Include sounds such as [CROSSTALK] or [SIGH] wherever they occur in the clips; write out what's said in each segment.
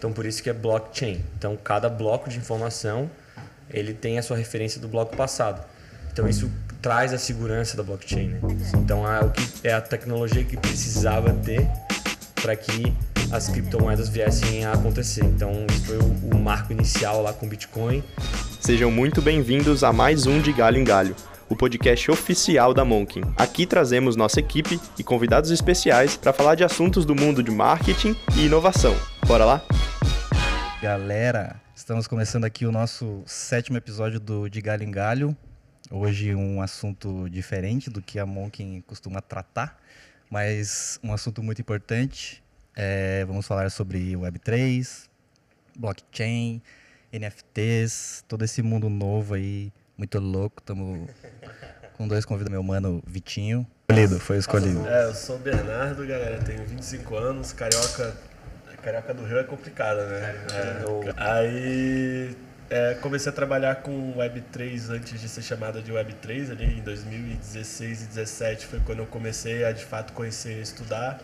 Então por isso que é blockchain. Então cada bloco de informação ele tem a sua referência do bloco passado. Então isso traz a segurança da blockchain. Né? Então é, o que, é a tecnologia que precisava ter para que as criptomoedas viessem a acontecer. Então isso foi o, o marco inicial lá com o Bitcoin. Sejam muito bem-vindos a mais um de Galho em Galho o podcast oficial da Monkin. Aqui trazemos nossa equipe e convidados especiais para falar de assuntos do mundo de marketing e inovação. Bora lá? Galera, estamos começando aqui o nosso sétimo episódio do De Galho em Galho. Hoje um assunto diferente do que a Monkin costuma tratar, mas um assunto muito importante. É, vamos falar sobre Web3, blockchain, NFTs, todo esse mundo novo aí muito louco. Estamos com dois convidados, meu mano Vitinho. Escolhido, foi escolhido. É, eu sou o Bernardo, galera, tenho 25 anos, carioca. Carioca do Rio é complicada, né? É, aí é, comecei a trabalhar com Web3 antes de ser chamada de Web3, ali em 2016 e 2017 foi quando eu comecei a de fato conhecer e estudar.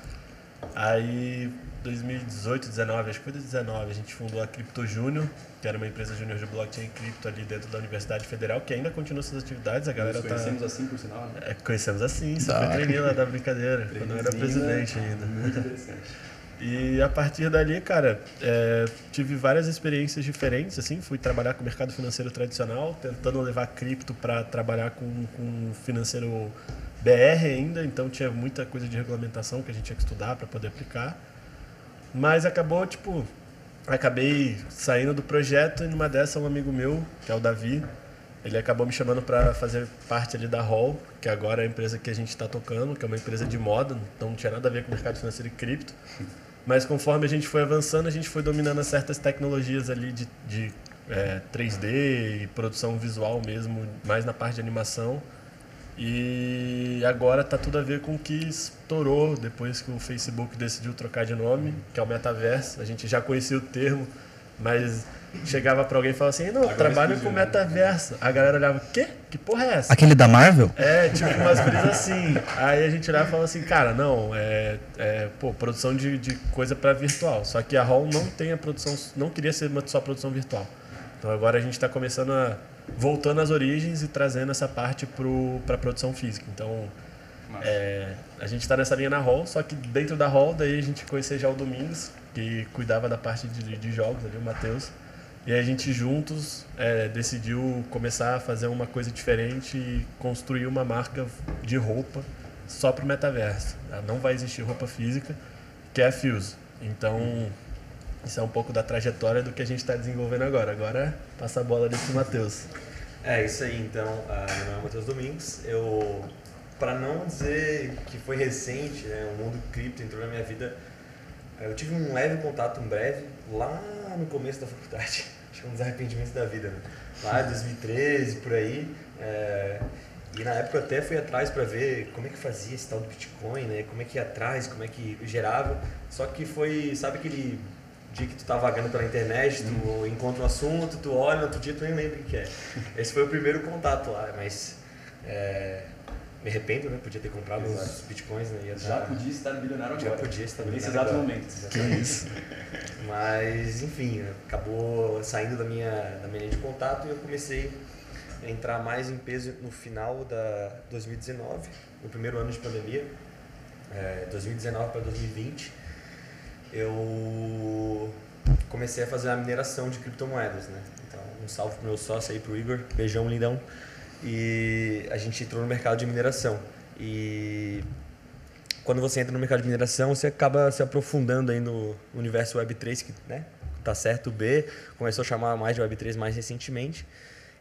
Aí 2018, 19, acho que foi 2019, a gente fundou a Cripto Júnior, que era uma empresa júnior de blockchain cripto ali dentro da Universidade Federal, que ainda continua suas atividades. A galera Nós conhecemos tá... assim, por sinal, né? É, conhecemos assim, super treininho lá da brincadeira, quando eu era presidente ainda. Muito interessante. E a partir dali, cara, é, tive várias experiências diferentes, assim, fui trabalhar com o mercado financeiro tradicional, tentando levar cripto para trabalhar com, com financeiro BR ainda, então tinha muita coisa de regulamentação que a gente tinha que estudar para poder aplicar. Mas acabou, tipo, acabei saindo do projeto e numa dessa um amigo meu, que é o Davi, ele acabou me chamando para fazer parte ali da Hall, que agora é a empresa que a gente está tocando, que é uma empresa de moda, então não tinha nada a ver com o mercado financeiro e cripto. Mas conforme a gente foi avançando, a gente foi dominando certas tecnologias ali de, de é, 3D e produção visual mesmo, mais na parte de animação. E agora tá tudo a ver com o que estourou depois que o Facebook decidiu trocar de nome, que é o metaverso. A gente já conhecia o termo, mas chegava para alguém e falava assim: "Não, agora trabalho com metaverso". A galera olhava: "Quê? Que porra é essa?". Aquele da Marvel? É, tipo umas brisas assim. Aí a gente olhava e falava assim: "Cara, não, é, é pô, produção de, de coisa para virtual". Só que a Hall não tem a produção, não queria ser só produção virtual. Então agora a gente está começando a voltando às origens e trazendo essa parte para a produção física. Então, é, a gente está nessa linha na Hall, só que dentro da Hall, daí a gente conheceu já o Domingos, que cuidava da parte de, de jogos ali, o Matheus. E a gente juntos é, decidiu começar a fazer uma coisa diferente e construir uma marca de roupa só para o metaverso. Não vai existir roupa física, que é a Fuse. Então, isso é um pouco da trajetória do que a gente está desenvolvendo agora. Agora passa a bola ali para Matheus. É isso aí, então. Uh, meu nome é Matheus Domingos. Eu, para não dizer que foi recente, né, o mundo cripto entrou na minha vida, eu tive um leve contato, um breve, lá no começo da faculdade. Acho que é um dos arrependimentos da vida, né? Lá em 2013, por aí. É, e na época eu até fui atrás para ver como é que fazia esse tal do Bitcoin, né? Como é que ia atrás, como é que gerava. Só que foi, sabe aquele dia que tu tá vagando pela internet, tu uhum. encontra um assunto, tu olha, outro dia tu nem lembra o que é. [LAUGHS] Esse foi o primeiro contato lá, mas é, me arrependo, né? Podia ter comprado Exato. uns bitcoins, né? Ia já podia estar bilionário agora. Já podia estar Nesse exato agora. momento. Que isso. [LAUGHS] Mas, enfim, acabou saindo da minha, da minha linha de contato e eu comecei a entrar mais em peso no final da 2019, no primeiro ano de pandemia, é, 2019 para 2020 eu comecei a fazer a mineração de criptomoedas, né? Então, um salve pro meu sócio aí, pro Igor, beijão lindão. E a gente entrou no mercado de mineração. E quando você entra no mercado de mineração, você acaba se aprofundando aí no universo Web3, que né, tá certo B, começou a chamar mais de Web3 mais recentemente.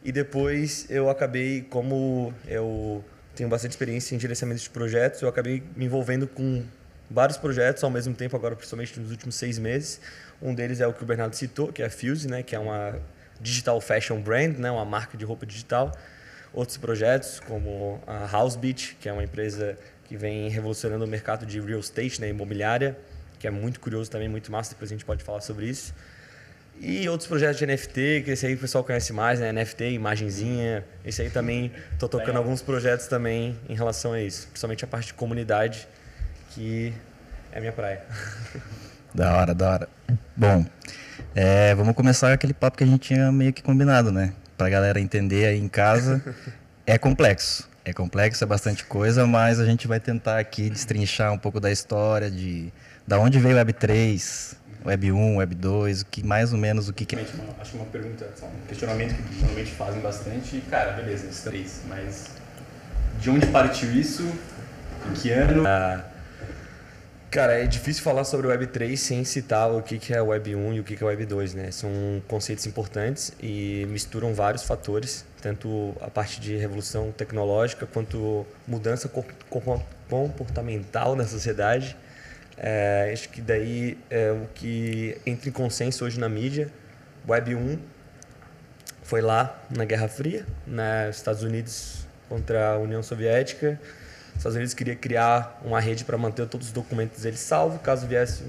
E depois eu acabei, como eu tenho bastante experiência em gerenciamento de projetos, eu acabei me envolvendo com vários projetos ao mesmo tempo, agora principalmente nos últimos seis meses. Um deles é o que o Bernardo citou, que é a Fuse, né, que é uma digital fashion brand, né, uma marca de roupa digital. Outros projetos, como a House Beach, que é uma empresa que vem revolucionando o mercado de real estate, né, imobiliária, que é muito curioso também, muito massa, depois a gente pode falar sobre isso. E outros projetos de NFT, que esse aí o pessoal conhece mais, né? NFT, imagenzinha. Esse aí também estou tocando alguns projetos também em relação a isso. Principalmente a parte de comunidade, que é a minha praia. [LAUGHS] Da hora, da hora. Bom, É, vamos começar aquele papo que a gente tinha meio que combinado, né? Pra galera entender aí em casa. [LAUGHS] é complexo. É complexo, é bastante coisa, mas a gente vai tentar aqui destrinchar um pouco da história, de da onde veio o Web 3, Web 1, Web 2, o que mais ou menos o que, que é. Uma- acho que uma pergunta, só um questionamento que normalmente fazem bastante. Cara, beleza, esses três, mas de onde partiu isso? Em que ano? Cara, é difícil falar sobre Web 3 sem citar o que é Web 1 e o que é Web 2, né? São conceitos importantes e misturam vários fatores, tanto a parte de revolução tecnológica quanto mudança co- co- comportamental na sociedade. É, acho que daí é o que entra em consenso hoje na mídia. Web 1 foi lá na Guerra Fria, nos Estados Unidos contra a União Soviética. Os Estados Unidos queria criar uma rede para manter todos os documentos deles salvos, caso viesse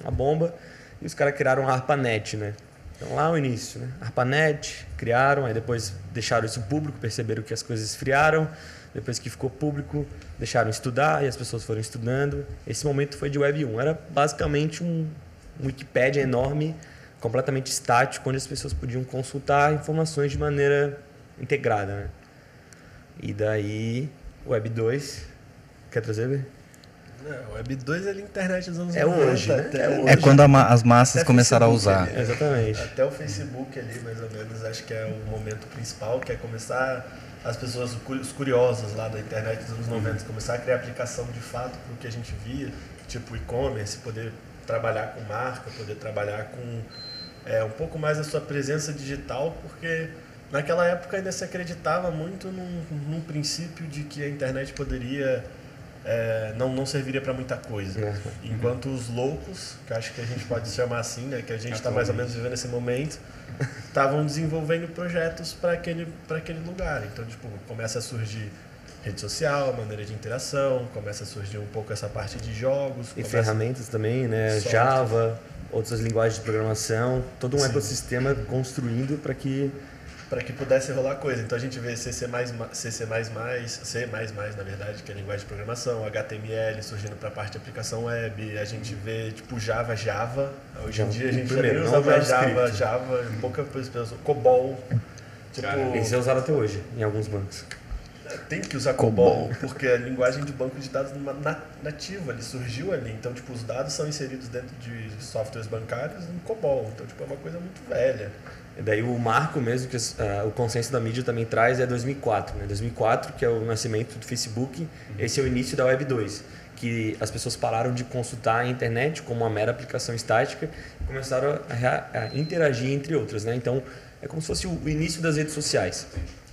uma bomba. E os caras criaram a ARPANET, né? Então lá o início, né? ARPANET, criaram, aí depois deixaram isso público, perceberam que as coisas esfriaram. Depois que ficou público, deixaram estudar e as pessoas foram estudando. Esse momento foi de Web 1. Era basicamente um, um Wikipédia enorme, completamente estático, onde as pessoas podiam consultar informações de maneira integrada, né? E daí, Web 2. Quer trazer, Bê? Não, Web 2 é a internet dos anos É 90. hoje, né? até É hoje. É quando a ma- as massas Até começaram a Facebook usar. ali. Exatamente. Até o Facebook ali, mais ou menos, acho que é o momento principal, que é começar as pessoas, os curiosos lá da internet dos anos 90, começar a criar aplicação de fato para o que a gente via, tipo e-commerce, poder trabalhar com marca, poder trabalhar com é, um pouco mais a sua presença digital, porque naquela época ainda se acreditava muito num, num princípio de que a internet poderia é, não, não serviria para muita coisa. É. Enquanto os loucos, que acho que a gente pode chamar assim, né, que a gente está mais ou menos vivendo esse momento, estavam desenvolvendo projetos para aquele, aquele lugar. Então, tipo, começa a surgir rede social, maneira de interação, começa a surgir um pouco essa parte de jogos. E ferramentas também, né? Software. Java, outras linguagens de programação, todo um Sim. ecossistema construindo para que para que pudesse rolar coisa. Então a gente vê C++, C++, C++, C++, na verdade, que é a linguagem de programação, HTML surgindo para a parte de aplicação web, a gente vê tipo Java, Java. Hoje em dia a gente Primeiro, já usa mais Java. Java, pouca coisa pessoa, COBOL. Tipo, Cara, esse é usado até hoje em alguns bancos. tem que usar COBOL, porque a linguagem de banco de dados na- na- nativa, ele surgiu ali. Então, tipo, os dados são inseridos dentro de softwares bancários em COBOL. Então, tipo, é uma coisa muito velha. E daí o marco mesmo que ah, o consenso da mídia também traz é 2004, né? 2004 que é o nascimento do Facebook. Esse é o início da Web 2, que as pessoas pararam de consultar a internet como uma mera aplicação estática e começaram a, a interagir entre outras, né? Então é como se fosse o início das redes sociais.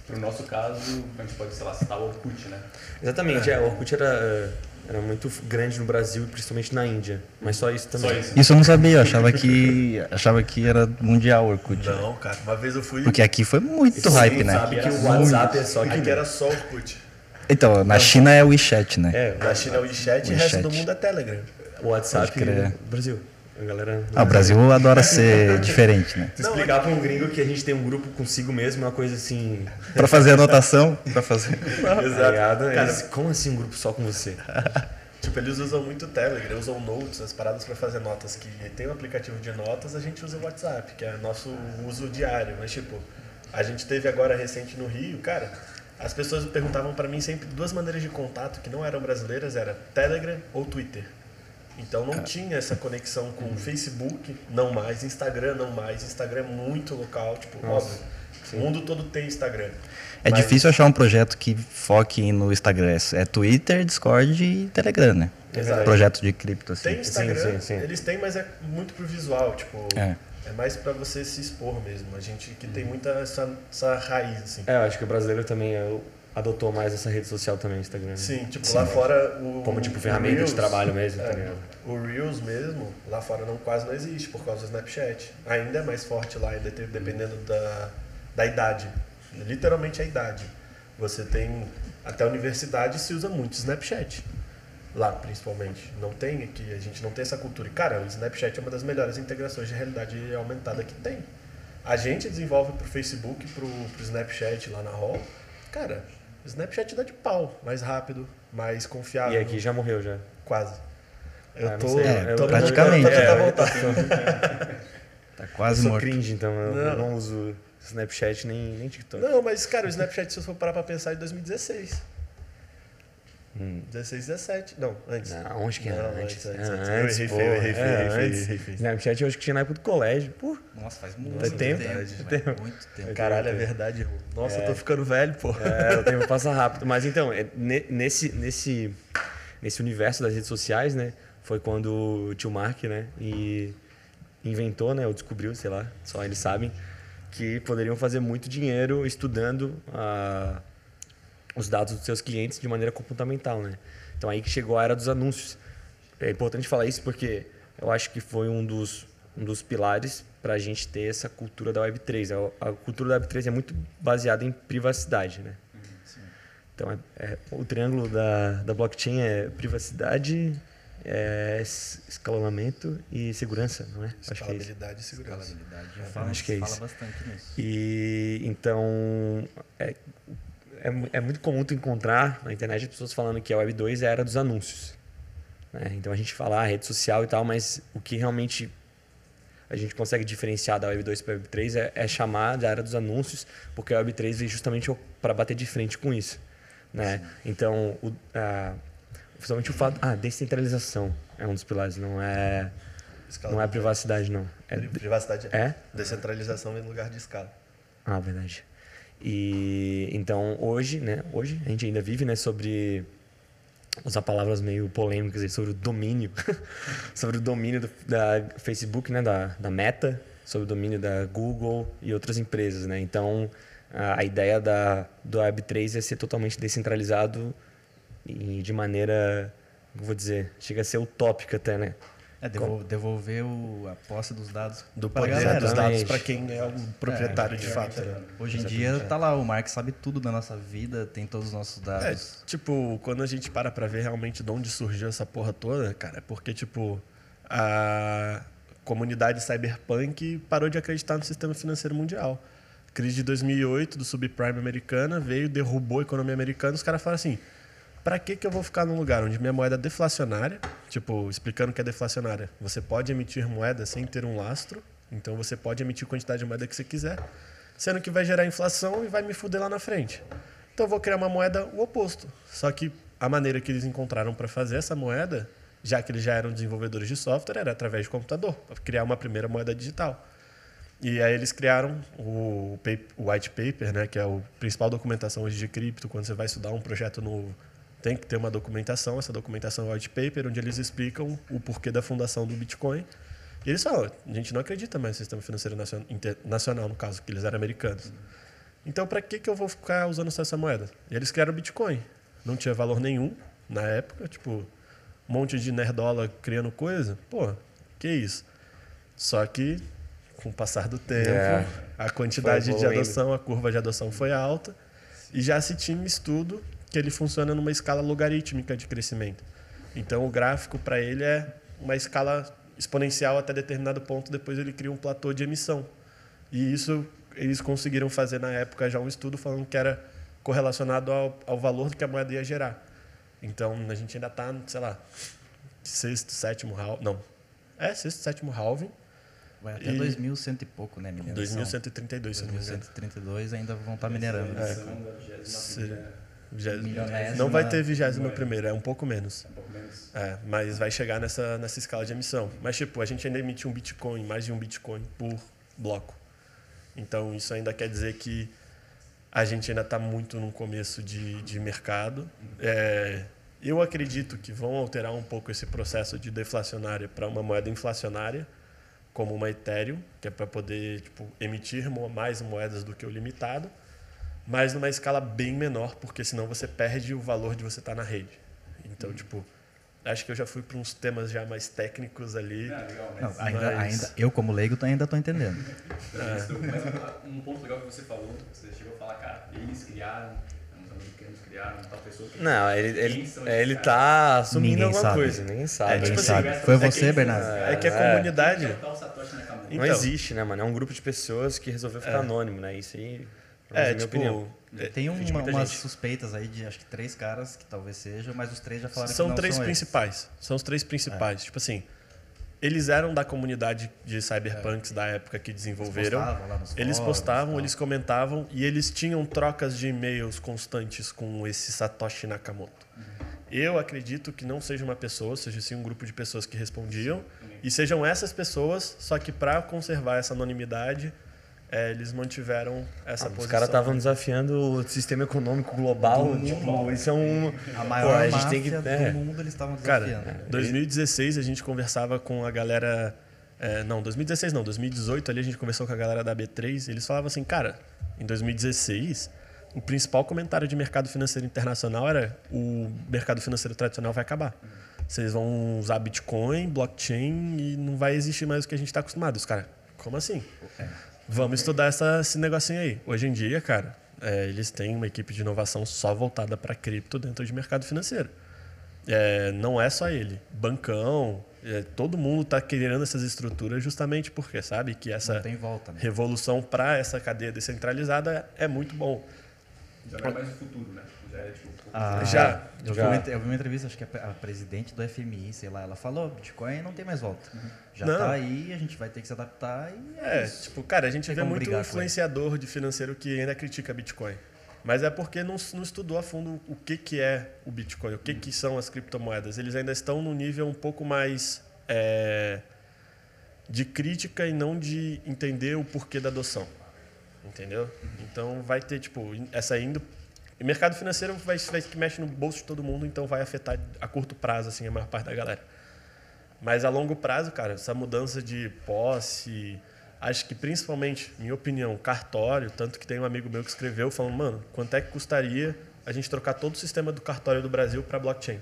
Pro nosso caso, a gente pode, sei lá, citar o Orkut, né? Exatamente, é. o Orkut era, eh, era muito grande no Brasil, principalmente na Índia, mas só isso também. Só isso. Isso eu não sabia, eu achava que achava que era mundial o Orkut. Não, cara, uma vez eu fui. Porque aqui foi muito Isso hype, sim, né? Sabe que o WhatsApp é só Aqui que era só Orkut. Então, na China é o WeChat, né? É, Na China é o WeChat e o resto do mundo é Telegram. o WhatsApp do Brasil. A galera Ah, o Brasil adora ser [LAUGHS] diferente, né? Explicar para um gringo que a gente tem um grupo consigo mesmo, é uma coisa assim. Pra fazer anotação, pra fazer. [LAUGHS] Cara, Eles, como assim um grupo só com você? [LAUGHS] Tipo, eles usam muito o Telegram, usam Notes, as paradas para fazer notas. Que tem um aplicativo de notas, a gente usa o WhatsApp, que é nosso uso diário. Mas, tipo, a gente teve agora recente no Rio, cara, as pessoas perguntavam para mim sempre duas maneiras de contato que não eram brasileiras, era Telegram ou Twitter. Então não tinha essa conexão com o Facebook, não mais, Instagram não mais. Instagram é muito local, tipo, óbvio. O mundo todo tem Instagram. É Mas- difícil achar um projeto que foque no Instagram. É Twitter, Discord e Telegram, né? Exato. Projeto de cripto, assim. Tem Instagram, sim, sim. eles têm, mas é muito pro visual, tipo, É. é, mais pra você se expor mesmo. A gente que tem muita essa, essa raiz, assim. É, eu acho que o brasileiro também é, adotou mais essa rede social também, Instagram. né? Sim, tipo, lá fora o. Como tipo ferramenta Reels, de trabalho mesmo, tá é, ligado? o Reels mesmo, lá fora não, quase não existe por causa do Snapchat. Ainda é mais forte lá, ainda tem- dependendo da, da idade. Literalmente a idade. Você tem. Até a universidade se usa muito Snapchat. Lá, principalmente. Não tem aqui, a gente não tem essa cultura. E, cara, o Snapchat é uma das melhores integrações de realidade aumentada que tem. A gente desenvolve pro Facebook, pro, pro Snapchat lá na Hall. Cara, o Snapchat dá de pau. Mais rápido, mais confiável. E aqui já morreu já. Quase. Eu Ah, tô. É, eu- tô praticamente. tentando É, voltar. [LAUGHS] Tá Quase eu sou morto. cringe, então eu Não. não uso Snapchat nem, nem TikTok. Não, mas, cara, o Snapchat, se eu for parar pra pensar, é em 2016. Hum. 16, 17. Não, antes. Não, onde que é? Não, antes. antes, antes, É, antes. Eu errei feio, eu errei feio, É, errei feio. Snapchat eu acho que tinha na época do colégio. Pô, Nossa, faz muito Faz tempo, tempo. faz velho, Muito tempo. Caralho, é verdade. Nossa, eu tô ficando velho, pô. É, o tempo passa rápido. Mas então, é, ne- nesse, nesse, nesse universo das redes sociais, né? Foi quando o tio Mark, né? E inventou, né? Ou descobriu, sei lá, só eles sabem, que poderiam fazer muito dinheiro estudando ah, os dados dos seus clientes de maneira comportamental, né? Então aí que chegou a era dos anúncios. É importante falar isso porque eu acho que foi um dos, um dos pilares para a gente ter essa cultura da Web3. A, a cultura da Web3 é muito baseada em privacidade, né? Então, é, é- o triângulo da, da blockchain é privacidade, é, es- escalonamento e segurança, não é? Acho que é isso. Escalabilidade e segurança. Escalabilidade. Já fala, acho que é fala isso. bastante nisso. E então é, é, é muito comum tu encontrar na internet as pessoas falando que a Web 2 é a era dos anúncios. né? Então a gente fala ah, rede social e tal, mas o que realmente a gente consegue diferenciar da Web 2 para a Web 3 é, é chamar da era dos anúncios, porque a Web 3 veio justamente para bater de frente com isso. Né? Então, o, a, principalmente o fato. Ah, descentralização é um dos pilares, não é, não é privacidade, não. É, Pri- Privacidade é? Descentralização em lugar de escala. Ah, verdade. E então hoje, né? Hoje a gente ainda vive, né? Sobre usar palavras meio polêmicas aí, sobre o domínio, [LAUGHS] sobre o domínio do, da Facebook, né? Da, da Meta, sobre o domínio da Google e outras empresas, né? Então a, a ideia da do Web3 é ser totalmente descentralizado e de maneira, vou dizer, chega a ser utópica até, né? É, devol- devolver o, a posse dos dados Do pra poder galera. dos Exatamente. dados para quem é o proprietário de fato. Né? Hoje em dia tá lá, o Mark sabe tudo da nossa vida, tem todos os nossos É, dados. tipo, quando a gente para pra ver realmente de onde surgiu essa porra toda, cara, é porque, tipo, a comunidade cyberpunk parou de acreditar no sistema financeiro mundial. Crise de 2008 do subprime americana veio, derrubou a economia americana. Os caras falaram assim: pra que, que eu vou ficar num lugar onde minha moeda é deflacionária? Tipo, explicando que é deflacionária. Você pode emitir moeda sem ter um lastro, então você pode emitir a quantidade de moeda que você quiser, sendo que vai gerar inflação e vai me fuder lá na frente. Então eu vou criar uma moeda o oposto. Só que a maneira que eles encontraram para fazer essa moeda, já que eles já eram desenvolvedores de software, era através de computador, para criar uma primeira moeda digital. E aí eles criaram o, pa- o white paper, né, que é a principal documentação hoje de cripto, quando você vai estudar um projeto novo, tem que ter uma documentação, essa documentação é white paper, onde eles explicam o porquê da fundação do Bitcoin. E eles falam, a gente não acredita mais no sistema financeiro nacional, no caso, que eles eram americanos. Então, para que, que eu vou ficar usando essa moeda? E eles criaram o Bitcoin. Não tinha valor nenhum na época, tipo, um monte de nerdola criando coisa. Pô, que isso? Só que, com o passar do tempo, É. a quantidade de adoção, a curva de adoção foi alta. E já se tinha um estudo que ele funciona numa escala logarítmica de crescimento. Então, o gráfico para ele é uma escala exponencial até determinado ponto, depois ele cria um platô de emissão. E isso eles conseguiram fazer na época já um estudo falando que era correlacionado ao, ao valor que a moeda ia gerar. Então a gente ainda está, sei lá, sexto, sétimo halving. Não. É, sexto, sétimo halving. Vai até E- 2100 e pouco, né, mineração? 2132, se não me engano. 2132 ainda vão estar minerando. É. É. Milionésima. Não vai ter vigésimo primeiro, é um pouco menos. Um pouco menos. É, mas vai chegar nessa, nessa escala de emissão. Mas, tipo, a gente ainda emite um Bitcoin, mais de um Bitcoin por bloco. Então, isso ainda quer dizer que a gente ainda está muito no começo de, de mercado. É, eu acredito que vão alterar um pouco esse processo de deflacionária para uma moeda inflacionária, como uma Ethereum, que é para poder tipo, emitir mais moedas do que o limitado, mas numa escala bem menor, porque senão você perde o valor de você estar na rede. Então, tipo, acho que eu já fui para uns temas já mais técnicos ali. Ah, legal, Não, mas, ainda, Mas- ainda, eu como leigo ainda tô entendendo. [LAUGHS] mas, mas um ponto legal que você falou, você chegou a falar, cara, eles criaram, os americanos criaram, tal pessoa que Não, ele, ele, é, ele tá assumindo Ninguém alguma sabe. coisa, ninguém sabe. É, tipo Quem assim, sabe? Foi é você, que- Bernardo? É que a É. comunidade. Não Então. existe, né, mano? É um grupo de pessoas que resolveu ficar anônimo, né? Isso aí, É, tipo. opinião. é, Tem uma, umas gente. suspeitas aí de acho que três caras que talvez sejam, mas os três já falaram que São não três são eles. principais. São os três principais. Tipo assim, eles eram da comunidade de cyberpunks da época que desenvolveram. Eles postavam lá nos Eles fóruns, postavam, eles comentavam e eles tinham trocas de e-mails constantes com esse Satoshi Nakamoto. Eu acredito que não seja uma pessoa, seja sim um grupo de pessoas que respondiam e sejam essas pessoas, só que para conservar essa anonimidade, eh, eles mantiveram essa Ah, posição. os caras estavam desafiando o sistema econômico global. Tipo, isso é um. A maior Pô, a gente máfia tem que. é. do mundo eles estavam Cara, desafiando. 2016 a gente conversava com a galera. é, não, 2016 não, 2018 ali a gente conversou com a galera da B3 e eles falavam assim, cara, em 2016 o principal comentário de mercado financeiro internacional era o mercado financeiro tradicional vai acabar. Vocês vão usar Bitcoin, blockchain e não vai existir mais o que a gente está acostumado. Os caras, como assim? Vamos estudar essa, esse negocinho aí. Hoje em dia, cara, é, eles têm uma equipe de inovação só voltada para cripto dentro de mercado financeiro. É, não é só ele. Bancão, é, todo mundo está querendo essas estruturas justamente porque sabe que essa volta, né? revolução para essa cadeia descentralizada é muito bom. Já não é mais o futuro, né? Já é tipo. Ah, Já, Eu, já. Vi uma, eu vi uma entrevista, acho que a, a presidente do FMI, sei lá, ela falou, Bitcoin não tem mais volta. Já Não. tá aí, a gente vai ter que se adaptar e é, É, isso. tipo, cara, a gente vê muito influenciador de financeiro que ainda critica Bitcoin. Mas é porque não, não estudou a fundo o que, que é o Bitcoin, o que, que são as criptomoedas. Eles ainda estão num nível um pouco mais é, de crítica e não de entender o porquê da adoção. Entendeu? Então vai ter, tipo, essa indo. E mercado financeiro vai, vai que mexe no bolso de todo mundo, então vai afetar a curto prazo, assim, a maior parte da galera. Mas a longo prazo, cara, essa mudança de posse, acho que principalmente, minha opinião, cartório, tanto que tem um amigo meu que escreveu falando, mano, quanto é que custaria a gente trocar todo o sistema do cartório do Brasil para blockchain?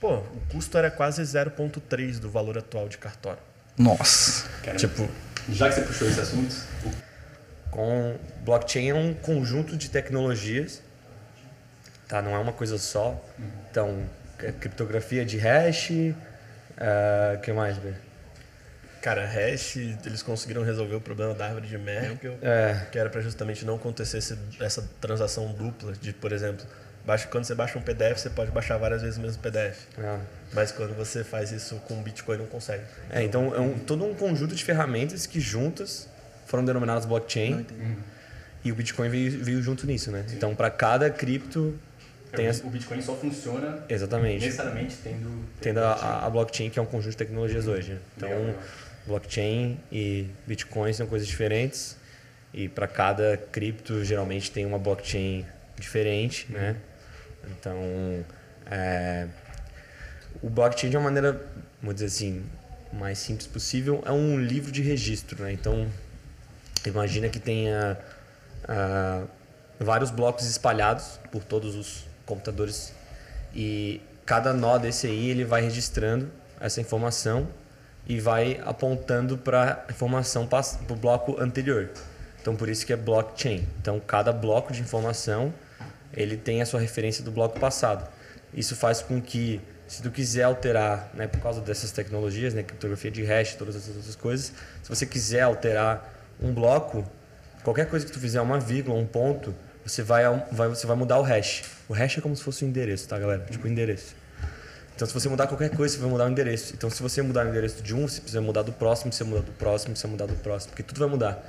Pô, o custo era quase 0,3 do valor atual de cartório. Nossa. Cara, Tipo, já que você puxou esse assunto, Com blockchain é um conjunto de tecnologias, tá? Não é uma coisa só. Então, é criptografia de hash, o que mais, Bê? cara, hash, eles conseguiram resolver o problema da árvore de Merkel, É, que era para justamente não acontecer esse- essa transação dupla de, por exemplo, baixa, quando você baixa um PDF, você pode baixar várias vezes o mesmo PDF. é. Mas quando você faz isso com Bitcoin, não consegue. É, então é um, todo um conjunto de ferramentas que juntas foram denominadas blockchain e o Bitcoin veio, veio junto nisso, né? Então para cada cripto tem as, o Bitcoin só funciona exatamente necessariamente tendo. tendo a, a- a blockchain que é um conjunto de tecnologias hoje. né? Então Legal, legal. blockchain e Bitcoin são coisas diferentes e para cada cripto geralmente tem uma blockchain diferente, né? Então é, o blockchain de uma maneira, vamos dizer assim, mais simples possível, é um livro de registro, né? Então imagina que tenha ah, vários blocos espalhados por todos os computadores e cada nó desse aí ele vai registrando essa informação e vai apontando para a informação para o bloco anterior. Então por isso que é blockchain. Então cada bloco de informação ele tem a sua referência do bloco passado. Isso faz com que se tu quiser alterar, né, por causa dessas tecnologias, né, criptografia de hash, todas essas outras coisas, se você quiser alterar um bloco, qualquer coisa que tu fizer uma vírgula, um ponto, você vai, vai, você vai mudar o hash. O hash é como se fosse um endereço, tá, galera? Tipo, endereço. Então, se você mudar qualquer coisa, você vai mudar o endereço. Então, se você mudar o endereço de um, você precisa mudar do próximo, você mudar do próximo, você mudar do próximo, porque tudo vai mudar.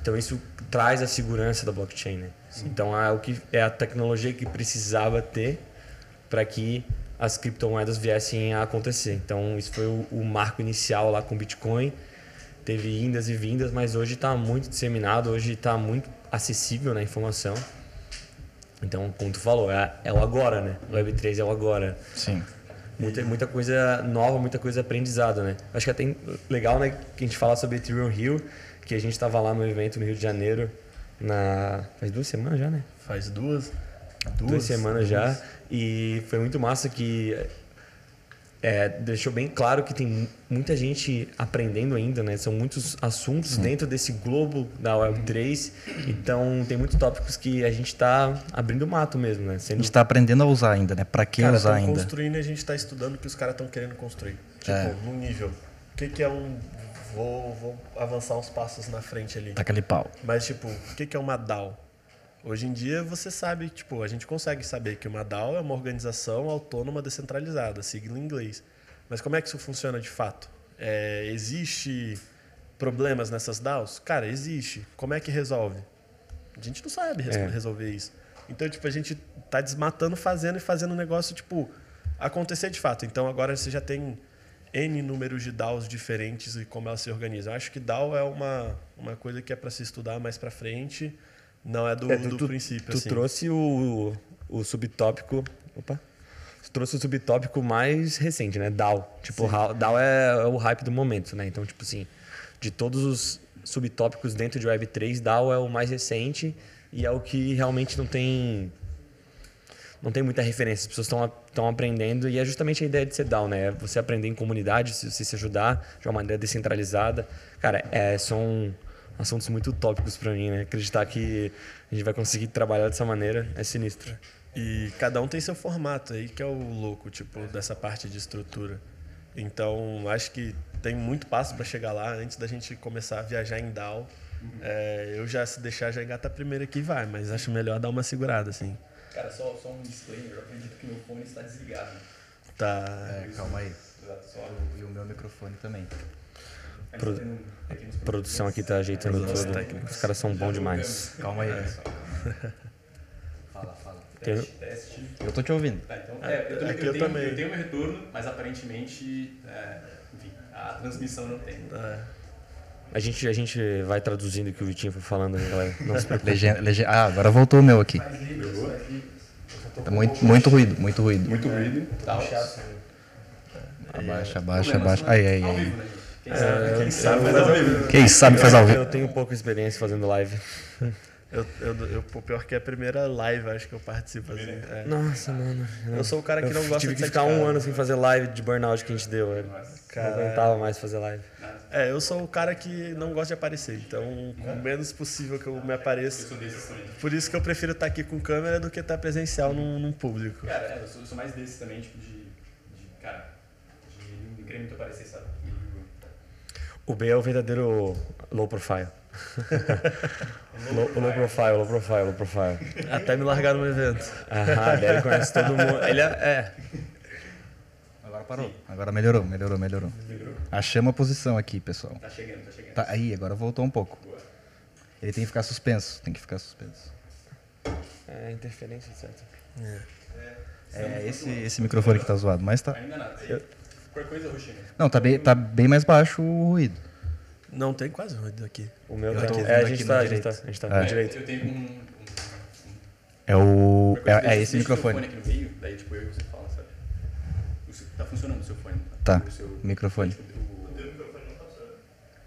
Então, isso traz a segurança da blockchain, né? Então, é, o que, é a tecnologia que precisava ter para que as criptomoedas viessem a acontecer. Então, isso foi o, o marco inicial lá com o Bitcoin. Teve indas e vindas, mas hoje está muito disseminado, hoje está muito acessível na informação. Então, como tu falou, é, é o agora, né? O Web3 é o agora. Sim. Muita, muita coisa nova, muita coisa aprendizada, né? Acho que é até legal, né, que a gente fala sobre Ethereum Rio, que a gente estava lá no evento no Rio de Janeiro, na faz duas semanas já, né? Faz duas. Duas, semanas já. E foi muito massa que é, deixou bem claro que tem muita gente aprendendo ainda, né? São muitos assuntos dentro desse globo da Web3. Então, tem muitos tópicos que a gente está abrindo mato mesmo, né? A Sendo gente tá aprendendo a usar ainda, né? Pra que Cara, usar ainda? construindo e a gente está estudando o que os caras estão querendo construir. Tipo, É. num nível. O que, que é um. Vou, vou avançar uns passos na frente ali. Tá aquele pau. Mas, tipo, o que, que é uma DAO? Hoje em dia você sabe, tipo, a gente consegue saber que uma DAO é uma organização autônoma descentralizada, sigla em inglês. Mas como é que isso funciona de fato? É, existe problemas nessas DAOs? Cara, existe. Como é que resolve? A gente não sabe res- É. resolver isso. Então, tipo, a gente tá desmatando, fazendo e fazendo o negócio, tipo, acontecer de fato. Então, agora você já tem N números de DAOs diferentes e como elas se organizam. Eu acho que DAO é uma, uma coisa que é para se estudar mais para frente, não é do, É, do princípio. Tu assim. trouxe o, o subtópico. Opa! Tu trouxe o subtópico mais recente, né? DAO. Tipo, DAO é, é o hype do momento, né? Então, tipo assim, de todos os subtópicos dentro de Web3, DAO é o mais recente e é o que realmente não tem. Não tem muita referência, as pessoas estão aprendendo e é justamente a ideia de ser DAO, né? É Você aprender em comunidade, se você se ajudar de uma maneira descentralizada. Cara, é, são assuntos muito utópicos para mim, né? Acreditar que a gente vai conseguir trabalhar dessa maneira é sinistro. E cada um tem seu formato aí, que é o louco, tipo, dessa parte de estrutura. Então, acho que tem muito passo para chegar lá antes da gente começar a viajar em DAO. É, eu já, se deixar, já engata primeiro aqui e vai, mas acho melhor dar uma segurada, assim. Cara, só, só um disclaimer, eu acredito que meu fone está desligado. Tá. É, calma aí. E o meu microfone também. Pro- tá A produção aqui tá ajeitando tudo. técnicos. Os caras são bons demais. Calma aí, pessoal. Fala, fala. Teste, teste. Eu tô te ouvindo. Tá, então, é, eu, também- aqui eu eu tenho, também. eu tenho meu retorno, mas aparentemente, é, enfim, a transmissão não tem. É. A gente, a gente vai traduzindo o que o Vitinho foi falando, né, galera. Não se preocupe. Legenda, legenda. Ah, agora voltou o meu aqui. Tá muito, muito ruído, muito ruído. Muito ruído. Tá, Abaixa, abaixa, abaixa. Aí, aí, Ao aí. Né, gente? Quem sabe? Quem sabe faz ao vivo. Quem sabe faz ao vivo. Eu tenho pouca experiência fazendo live. [LAUGHS] Eu, eu, eu, pior que é a primeira live, acho que eu participo. Assim, é. Nossa, mano. Eu sou o cara que Eu não gosta tive de ficar de um ano sem fazer live de burnout que a gente deu, velho. Não aguentava mais fazer live. É, eu sou o cara que não gosta de aparecer, então o menos possível que eu me apareça. Eu. Por isso que eu prefiro estar aqui com câmera do que estar presencial num, num público. Cara, é, eu sou, eu sou mais desses também, tipo, de, de cara, de não querer muito aparecer, sabe? O B é o verdadeiro low profile. [LAUGHS] low, low profile, low profile, low profile. Até me largar no evento. Ah, daí ele conhece todo mundo. Ele é, é. Agora parou. Agora melhorou, melhorou, melhorou. Achamos a posição aqui, pessoal. Tá chegando, tá chegando. Tá, aí, agora voltou um pouco. Ele tem que ficar suspenso, tem que ficar suspenso. É interferência, certo? É, esse, esse microfone que tá zoado, mas tá. Ainda nada. Qualquer coisa, Roxinha. Não, tá bem, tá bem mais baixo o ruído. Não tem quase ruído aqui. O meu Eu tá. É, a aqui gente tá, a gente direito. tá, a gente tá É. no direito. Eu tenho um. É o. É, é esse microfone. fone aqui no meio, daí tipo eu e você fala, sabe? O seu- tá funcionando o seu fone? Tá, O seu, microfone. o-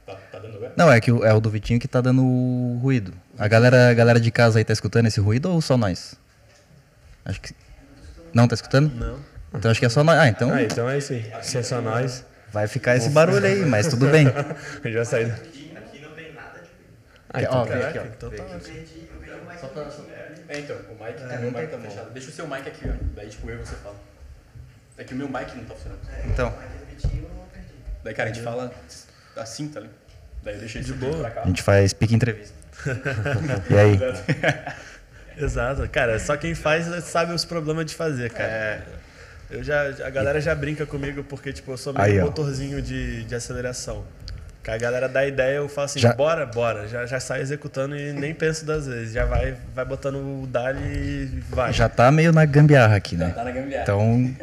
Tá, tá dando agora? Não, é que o- é o do Vitinho que tá dando o ruído. A galera, a galera de casa aí tá escutando esse ruído ou só nós? Acho que. Não, tá escutando? Não. Então acho que é só nós. Ah, então Ah, então é isso aí. Se é só nós, vai ficar esse barulho aí, mas tudo bem. a gente vai sair. Ah, então Ó, tá. vem aqui, ó. Então tá ótimo. É, então, o mic, o meu mic tá fechado. Deixa o seu mic aqui, ó. Daí tipo eu e você fala. É que o meu mic não tá funcionando. Então, Daí, cara, a gente fala assim, tá ligado? Daí eu deixei de boa. pra cá. a gente faz pique entrevista. [LAUGHS] e aí? Exato. Cara, só quem faz sabe os problemas de fazer, cara. Eu já, a galera já brinca comigo porque, tipo, eu sou meio Aí, motorzinho de, de aceleração. Que a galera dá ideia, eu falo assim, Já- bora, bora. Já, já sai executando e nem penso das vezes. Já vai, vai botando o dali e vai. Já tá meio na gambiarra aqui, né? Tá na gambiarra. Então,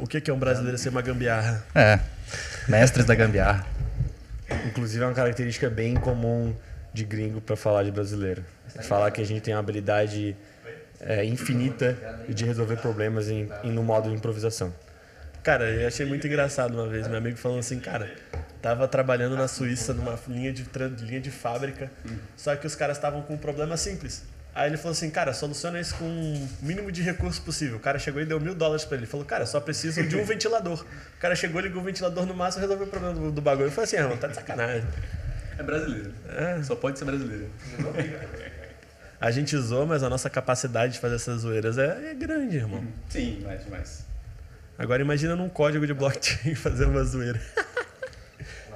O que, que é um brasileiro ser uma gambiarra? é. Mestres da gambiarra. Inclusive é uma característica bem comum de gringo para falar de brasileiro. Falar que a gente tem uma habilidade é, infinita de resolver problemas em, em no modo de improvisação. Cara, eu achei muito engraçado uma vez. Meu amigo falando assim, cara, tava trabalhando na Suíça numa linha de, linha de fábrica, só que os caras estavam com um problema simples. Aí ele falou assim, cara, soluciona isso com o mínimo de recurso possível. O cara chegou e deu mil dólares pra ele. Ele falou, cara, só preciso de um ventilador. O cara chegou, ligou o ventilador no máximo e resolveu o problema do, do bagulho. Eu falei assim, irmão, tá de sacanagem. É brasileiro. Só pode ser brasileiro. A gente zoa, mas a nossa capacidade de fazer essas zoeiras é, é grande, irmão. Sim, mais demais. Agora imagina num código de blockchain [LAUGHS] fazer uma zoeira.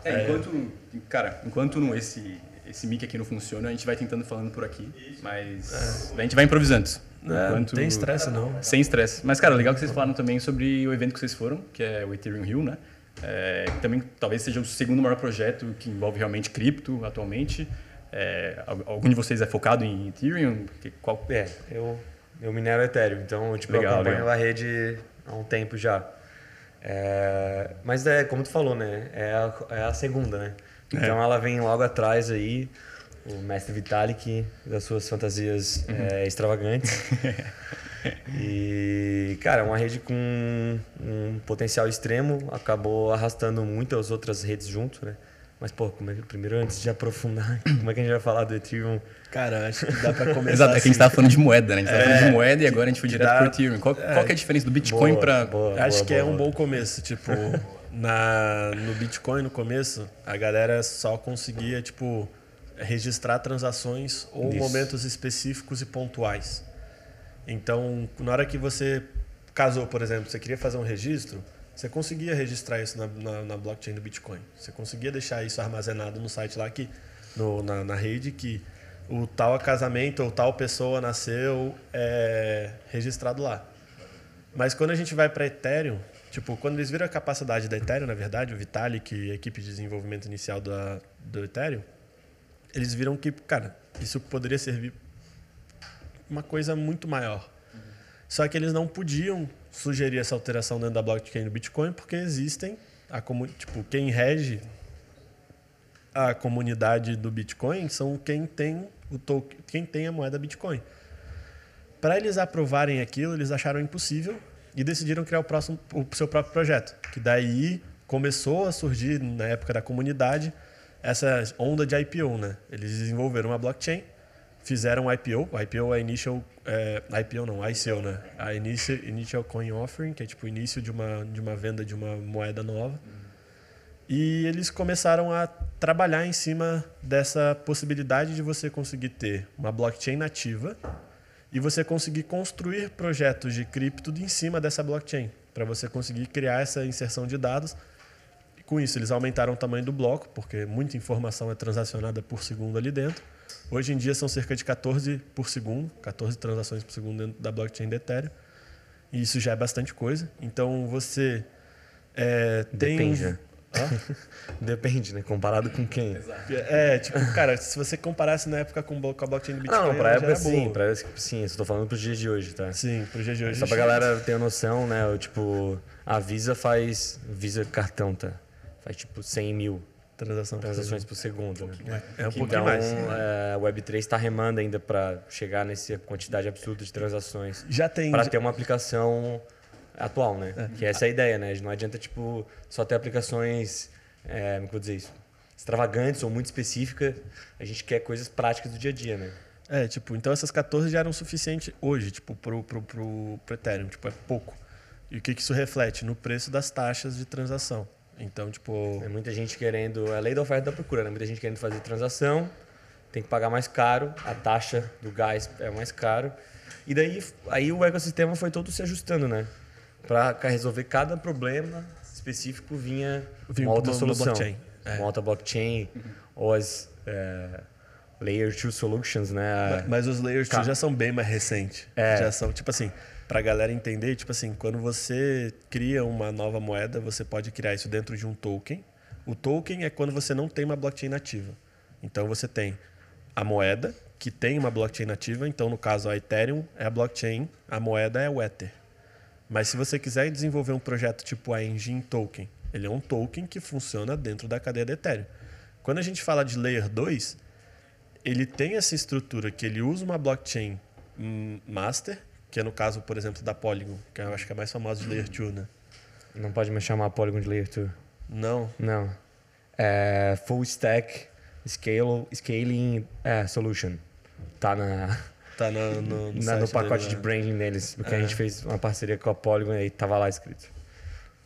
É, enquanto, cara, enquanto não- esse, esse mic aqui não funciona, a gente vai tentando falando por aqui, mas a gente vai improvisando. É, não tem estresse não. Sem estresse. Mas, cara, legal que vocês falaram também sobre o evento que vocês foram, que é o Ethereum Rio, né? É, também talvez seja o segundo maior projeto que envolve realmente cripto atualmente. É, algum de vocês é focado em Ethereum? Qual? É, eu, eu minero Ethereum, então tipo, legal, eu acompanho legal. a rede há um tempo já. É, mas é como tu falou, né? É a, é a segunda, né? É. Então ela vem logo atrás aí, o mestre Vitalik das suas fantasias uhum. é, extravagantes. [LAUGHS] e, cara, uma rede com um potencial extremo, acabou arrastando muitas outras redes junto, né? Mas, pô, como é que, primeiro, antes de aprofundar, [CLEARS THROAT] como é que a gente vai falar do Ethereum? Cara, acho que dá pra [LAUGHS] começar. Exato, assim. é que a gente tava falando de moeda, né? A gente tava é, falando de moeda e agora a gente foi direto dá, pro Ethereum. Qual, é, qual que é a diferença do Bitcoin boa, pra. Boa, acho boa, que é um bom começo. Tipo, [LAUGHS] na, no Bitcoin, no começo, a galera só conseguia, tipo, registrar transações ou Isso. momentos específicos e pontuais. Então, na hora que você casou, por exemplo, você queria fazer um registro, você conseguia registrar isso na, na, na, blockchain do Bitcoin. Você conseguia deixar isso armazenado no site lá, que, no, na, na rede, que o tal casamento ou tal pessoa nasceu é, registrado lá. Mas quando a gente vai para Ethereum, tipo, quando eles viram a capacidade da Ethereum, na verdade, o Vitalik a equipe de desenvolvimento inicial da, do Ethereum, eles viram que, cara, isso poderia servir uma coisa muito maior. Só que eles não podiam sugerir essa alteração dentro da blockchain do Bitcoin porque existem a tipo quem rege a comunidade do Bitcoin são quem tem o token, quem tem a moeda Bitcoin. Para eles aprovarem aquilo, eles acharam impossível e decidiram criar o, próximo, o seu próprio projeto, que daí começou a surgir na época da comunidade essa onda de IPO, né? Eles desenvolveram uma blockchain fizeram IPO. IPO é Initial... É, IPO não, ICO, né? A Initial, Initial Coin Offering, que é tipo o início de uma, de uma venda de uma moeda nova. E eles começaram a trabalhar em cima dessa possibilidade de você conseguir ter uma blockchain nativa e você conseguir construir projetos de cripto em cima dessa blockchain, para você conseguir criar essa inserção de dados. E com isso, eles aumentaram o tamanho do bloco, porque muita informação é transacionada por segundo ali dentro Hoje em dia são cerca de 14 por segundo, 14 transações por segundo dentro da blockchain do Ethereum. E isso já é bastante coisa. Então você é, tem. Depende. Né? [LAUGHS] Depende, né? Comparado com quem? É, tipo, cara, se você comparasse na época com, a blockchain do Bitcoin. Não, pra época sim, pra época sim, eu tô falando pros dias de hoje, tá? Sim, pros dias de hoje. Só pra galera ter noção, né? Eu, tipo, a Visa faz. Visa cartão, tá? Faz tipo 100 mil Transação transações por segundo. Né? É um então, pouquinho mais. É, a Web3 está remando ainda para chegar nessa quantidade absurda de transações. Já tem. Para ter uma aplicação atual, né? É. Que essa é a ideia, né? Não adianta tipo, só ter aplicações, é, como vou dizer isso, extravagantes ou muito específicas. A gente quer coisas práticas do dia a dia, né? É, tipo, então essas 14 já eram suficientes hoje, tipo, pro, pro, pro, pro Ethereum, tipo, é pouco. E o que, que isso reflete? No preço das taxas de transação. Então, tipo. É muita gente querendo. É a lei da oferta e da procura, né? Muita gente querendo fazer transação, tem que pagar mais caro, a taxa do gás é mais caro. E daí aí o ecossistema foi todo se ajustando, né? Para resolver cada problema específico vinha, vinha uma outra uma solução. Blockchain. É. Uma outra blockchain, uhum. ou as. É, Layer 2 Solutions, né? Mas, mas os Layer 2 já são bem mais recentes. É. Já são, tipo assim, para a galera entender, tipo assim, quando você cria uma nova moeda, você pode criar isso dentro de um token. O token é quando você não tem uma blockchain nativa. Então você tem a moeda que tem uma blockchain nativa, então no caso a Ethereum é a blockchain, a moeda é o Ether. Mas se você quiser desenvolver um projeto tipo a Engine Token, ele é um token que funciona dentro da cadeia da Ethereum. Quando a gente fala de Layer 2, ele tem essa estrutura que ele usa uma blockchain hum, master que é no caso, por exemplo, da Polygon, que eu acho que é mais famosa de Layer 2, né? Não pode me chamar Polygon de Layer 2. Não? Não. É Full Stack scale, Scaling é, Solution. Tá na... Tá no, no, no, [LAUGHS] na, no pacote dele, de né? branding deles, porque é. a gente fez uma parceria com a Polygon e tava lá escrito.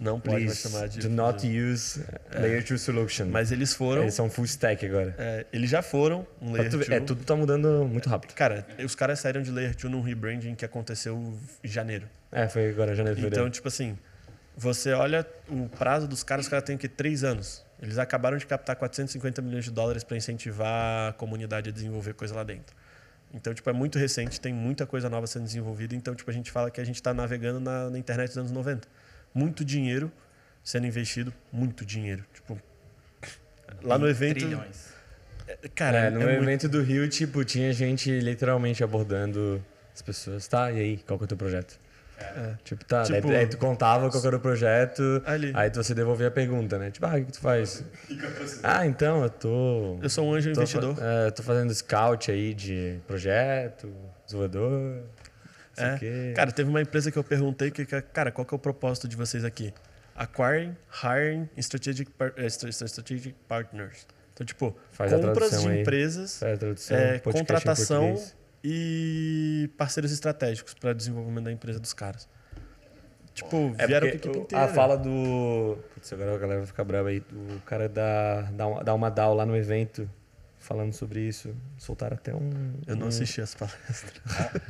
Não pode mais chamar de. Do not use é. Layer 2 Solution. Mas eles foram. Eles são full stack agora. É, eles já foram um Layer 2. É, tudo tá mudando muito rápido. Cara, os caras saíram de Layer 2 num rebranding que aconteceu em janeiro. É, foi agora, janeiro. Então, fevereiro. tipo assim, você olha o prazo dos caras, os caras têm que três anos. Eles acabaram de captar 450 milhões de dólares para incentivar a comunidade a desenvolver coisa lá dentro. Então, tipo, é muito recente, tem muita coisa nova sendo desenvolvida. Então, tipo, a gente fala que a gente está navegando na, na internet dos anos 90. Muito dinheiro sendo investido muito dinheiro. Tipo, lá no evento. Trilhões. Cara, é, é no muito- evento do Rio, tipo, tinha gente literalmente abordando as pessoas. Tá, e aí, qual que é o teu projeto? Tipo, tá, daí- Tipo- aí, tu contava qual que era o projeto, Ali. aí você devolvia a pergunta, né? Tipo, ah, o que, que tu faz? Ah, então, eu tô... Eu sou um anjo tô, investidor. fa- é, tô fazendo scout aí de projeto, desenvolvedor, não sei É. quê. Cara, teve uma empresa que eu perguntei que, cara, qual que é o propósito de vocês aqui? Acquiring, hiring, strategic, par- stra- strategic partners. Então, tipo, Faz compras de aí. empresas, é, contratação e parceiros estratégicos para desenvolvimento da empresa dos caras. Tipo, É vieram com a equipe inteira. A fala do. Putz, agora a galera vai ficar brava aí. O cara da, da, uma- da uma DAO lá no evento, falando sobre isso. Soltaram até um. Eu não um- assisti as palestras.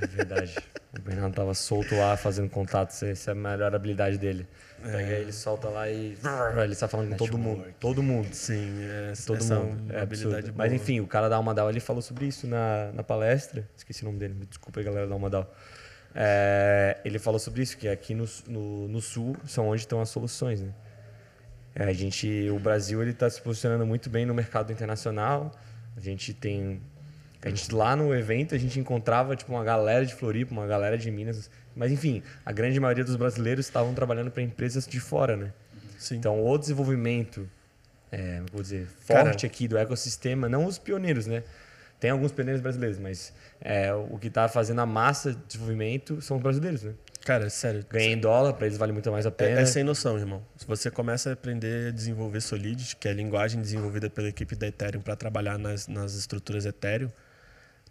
É verdade. O Bernardo tava solto lá fazendo contato. Essa essa é a melhor habilidade dele. É. Pega ele, solta lá e. Ele está falando com todo mundo. Todo mundo. Sim, é, Todo mundo. é É habilidade. Mas enfim, o cara da Alma DAO, ele falou sobre isso na, na palestra. Esqueci o nome dele. Me desculpa aí, galera da Alma DAO. É, ele falou sobre isso, que aqui no, no, no sul são onde estão as soluções, né? É, a gente, o Brasil ele está se posicionando muito bem no mercado internacional. A gente tem, a gente lá no evento a gente encontrava tipo uma galera de Floripa, uma galera de Minas, mas enfim, a grande maioria dos brasileiros estavam trabalhando para empresas de fora, né? Sim. Então, o desenvolvimento, é, vou dizer, Cara- forte aqui do ecossistema, não os pioneiros, né? Tem alguns pioneiros brasileiros, mas é, o que está fazendo a massa de desenvolvimento são os brasileiros, né? Cara, sério. Ganhar em dólar, para eles vale muito mais a É, pena. é sem noção, irmão. Se você começa a aprender a desenvolver Solidity, que é a linguagem desenvolvida pela equipe da Ethereum para trabalhar nas, nas estruturas Ethereum,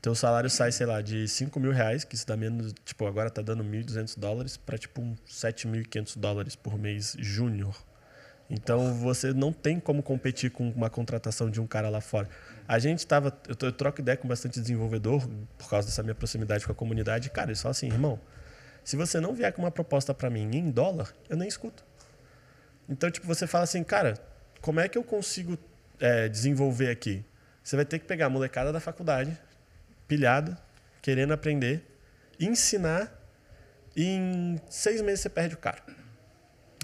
teu salário sai, sei lá, de 5 mil reais, que isso dá menos, tipo, agora tá dando 1.200 dólares, para tipo uns 7.500 dólares por mês júnior. Então você não tem como competir com uma contratação de um cara lá fora. A gente tava. Eu, eu troco ideia com bastante desenvolvedor, por causa dessa minha proximidade com a comunidade. Cara, eles falam assim, irmão, se você não vier com uma proposta para mim em dólar, eu nem escuto. Então, tipo, você fala assim, cara, como é que eu consigo é, desenvolver aqui? Você vai ter que pegar a molecada da faculdade, pilhada, querendo aprender, ensinar, e em seis meses você perde o cara.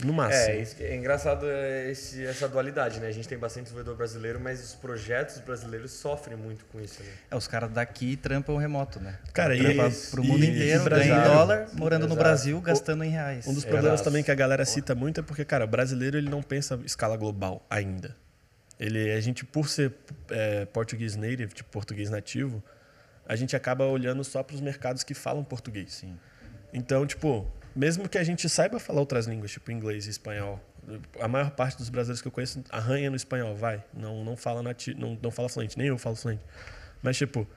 No máximo. É, isso que- é engraçado é esse, essa dualidade, né? A gente tem bastante desenvolvedor brasileiro, mas os projetos brasileiros sofrem muito com isso, né? É, os caras daqui trampam remoto, né? Cara, e- Trampa e- pro mundo e- inteiro, ganha em dólar, morando no Exato. Brasil, gastando em reais. Um dos É, problemas exato. também que a galera cita muito é porque, cara, o brasileiro ele não pensa escala global ainda. Ele, a gente, por ser é, português native, tipo português nativo, a gente acaba olhando só para os mercados que falam português. Sim. Então, tipo, mesmo que a gente saiba falar outras línguas, tipo inglês e espanhol, a maior parte dos brasileiros que eu conheço arranha no espanhol, vai. Não, não fala nati não, não fala fluente, nem eu falo fluente. Mas, tipo,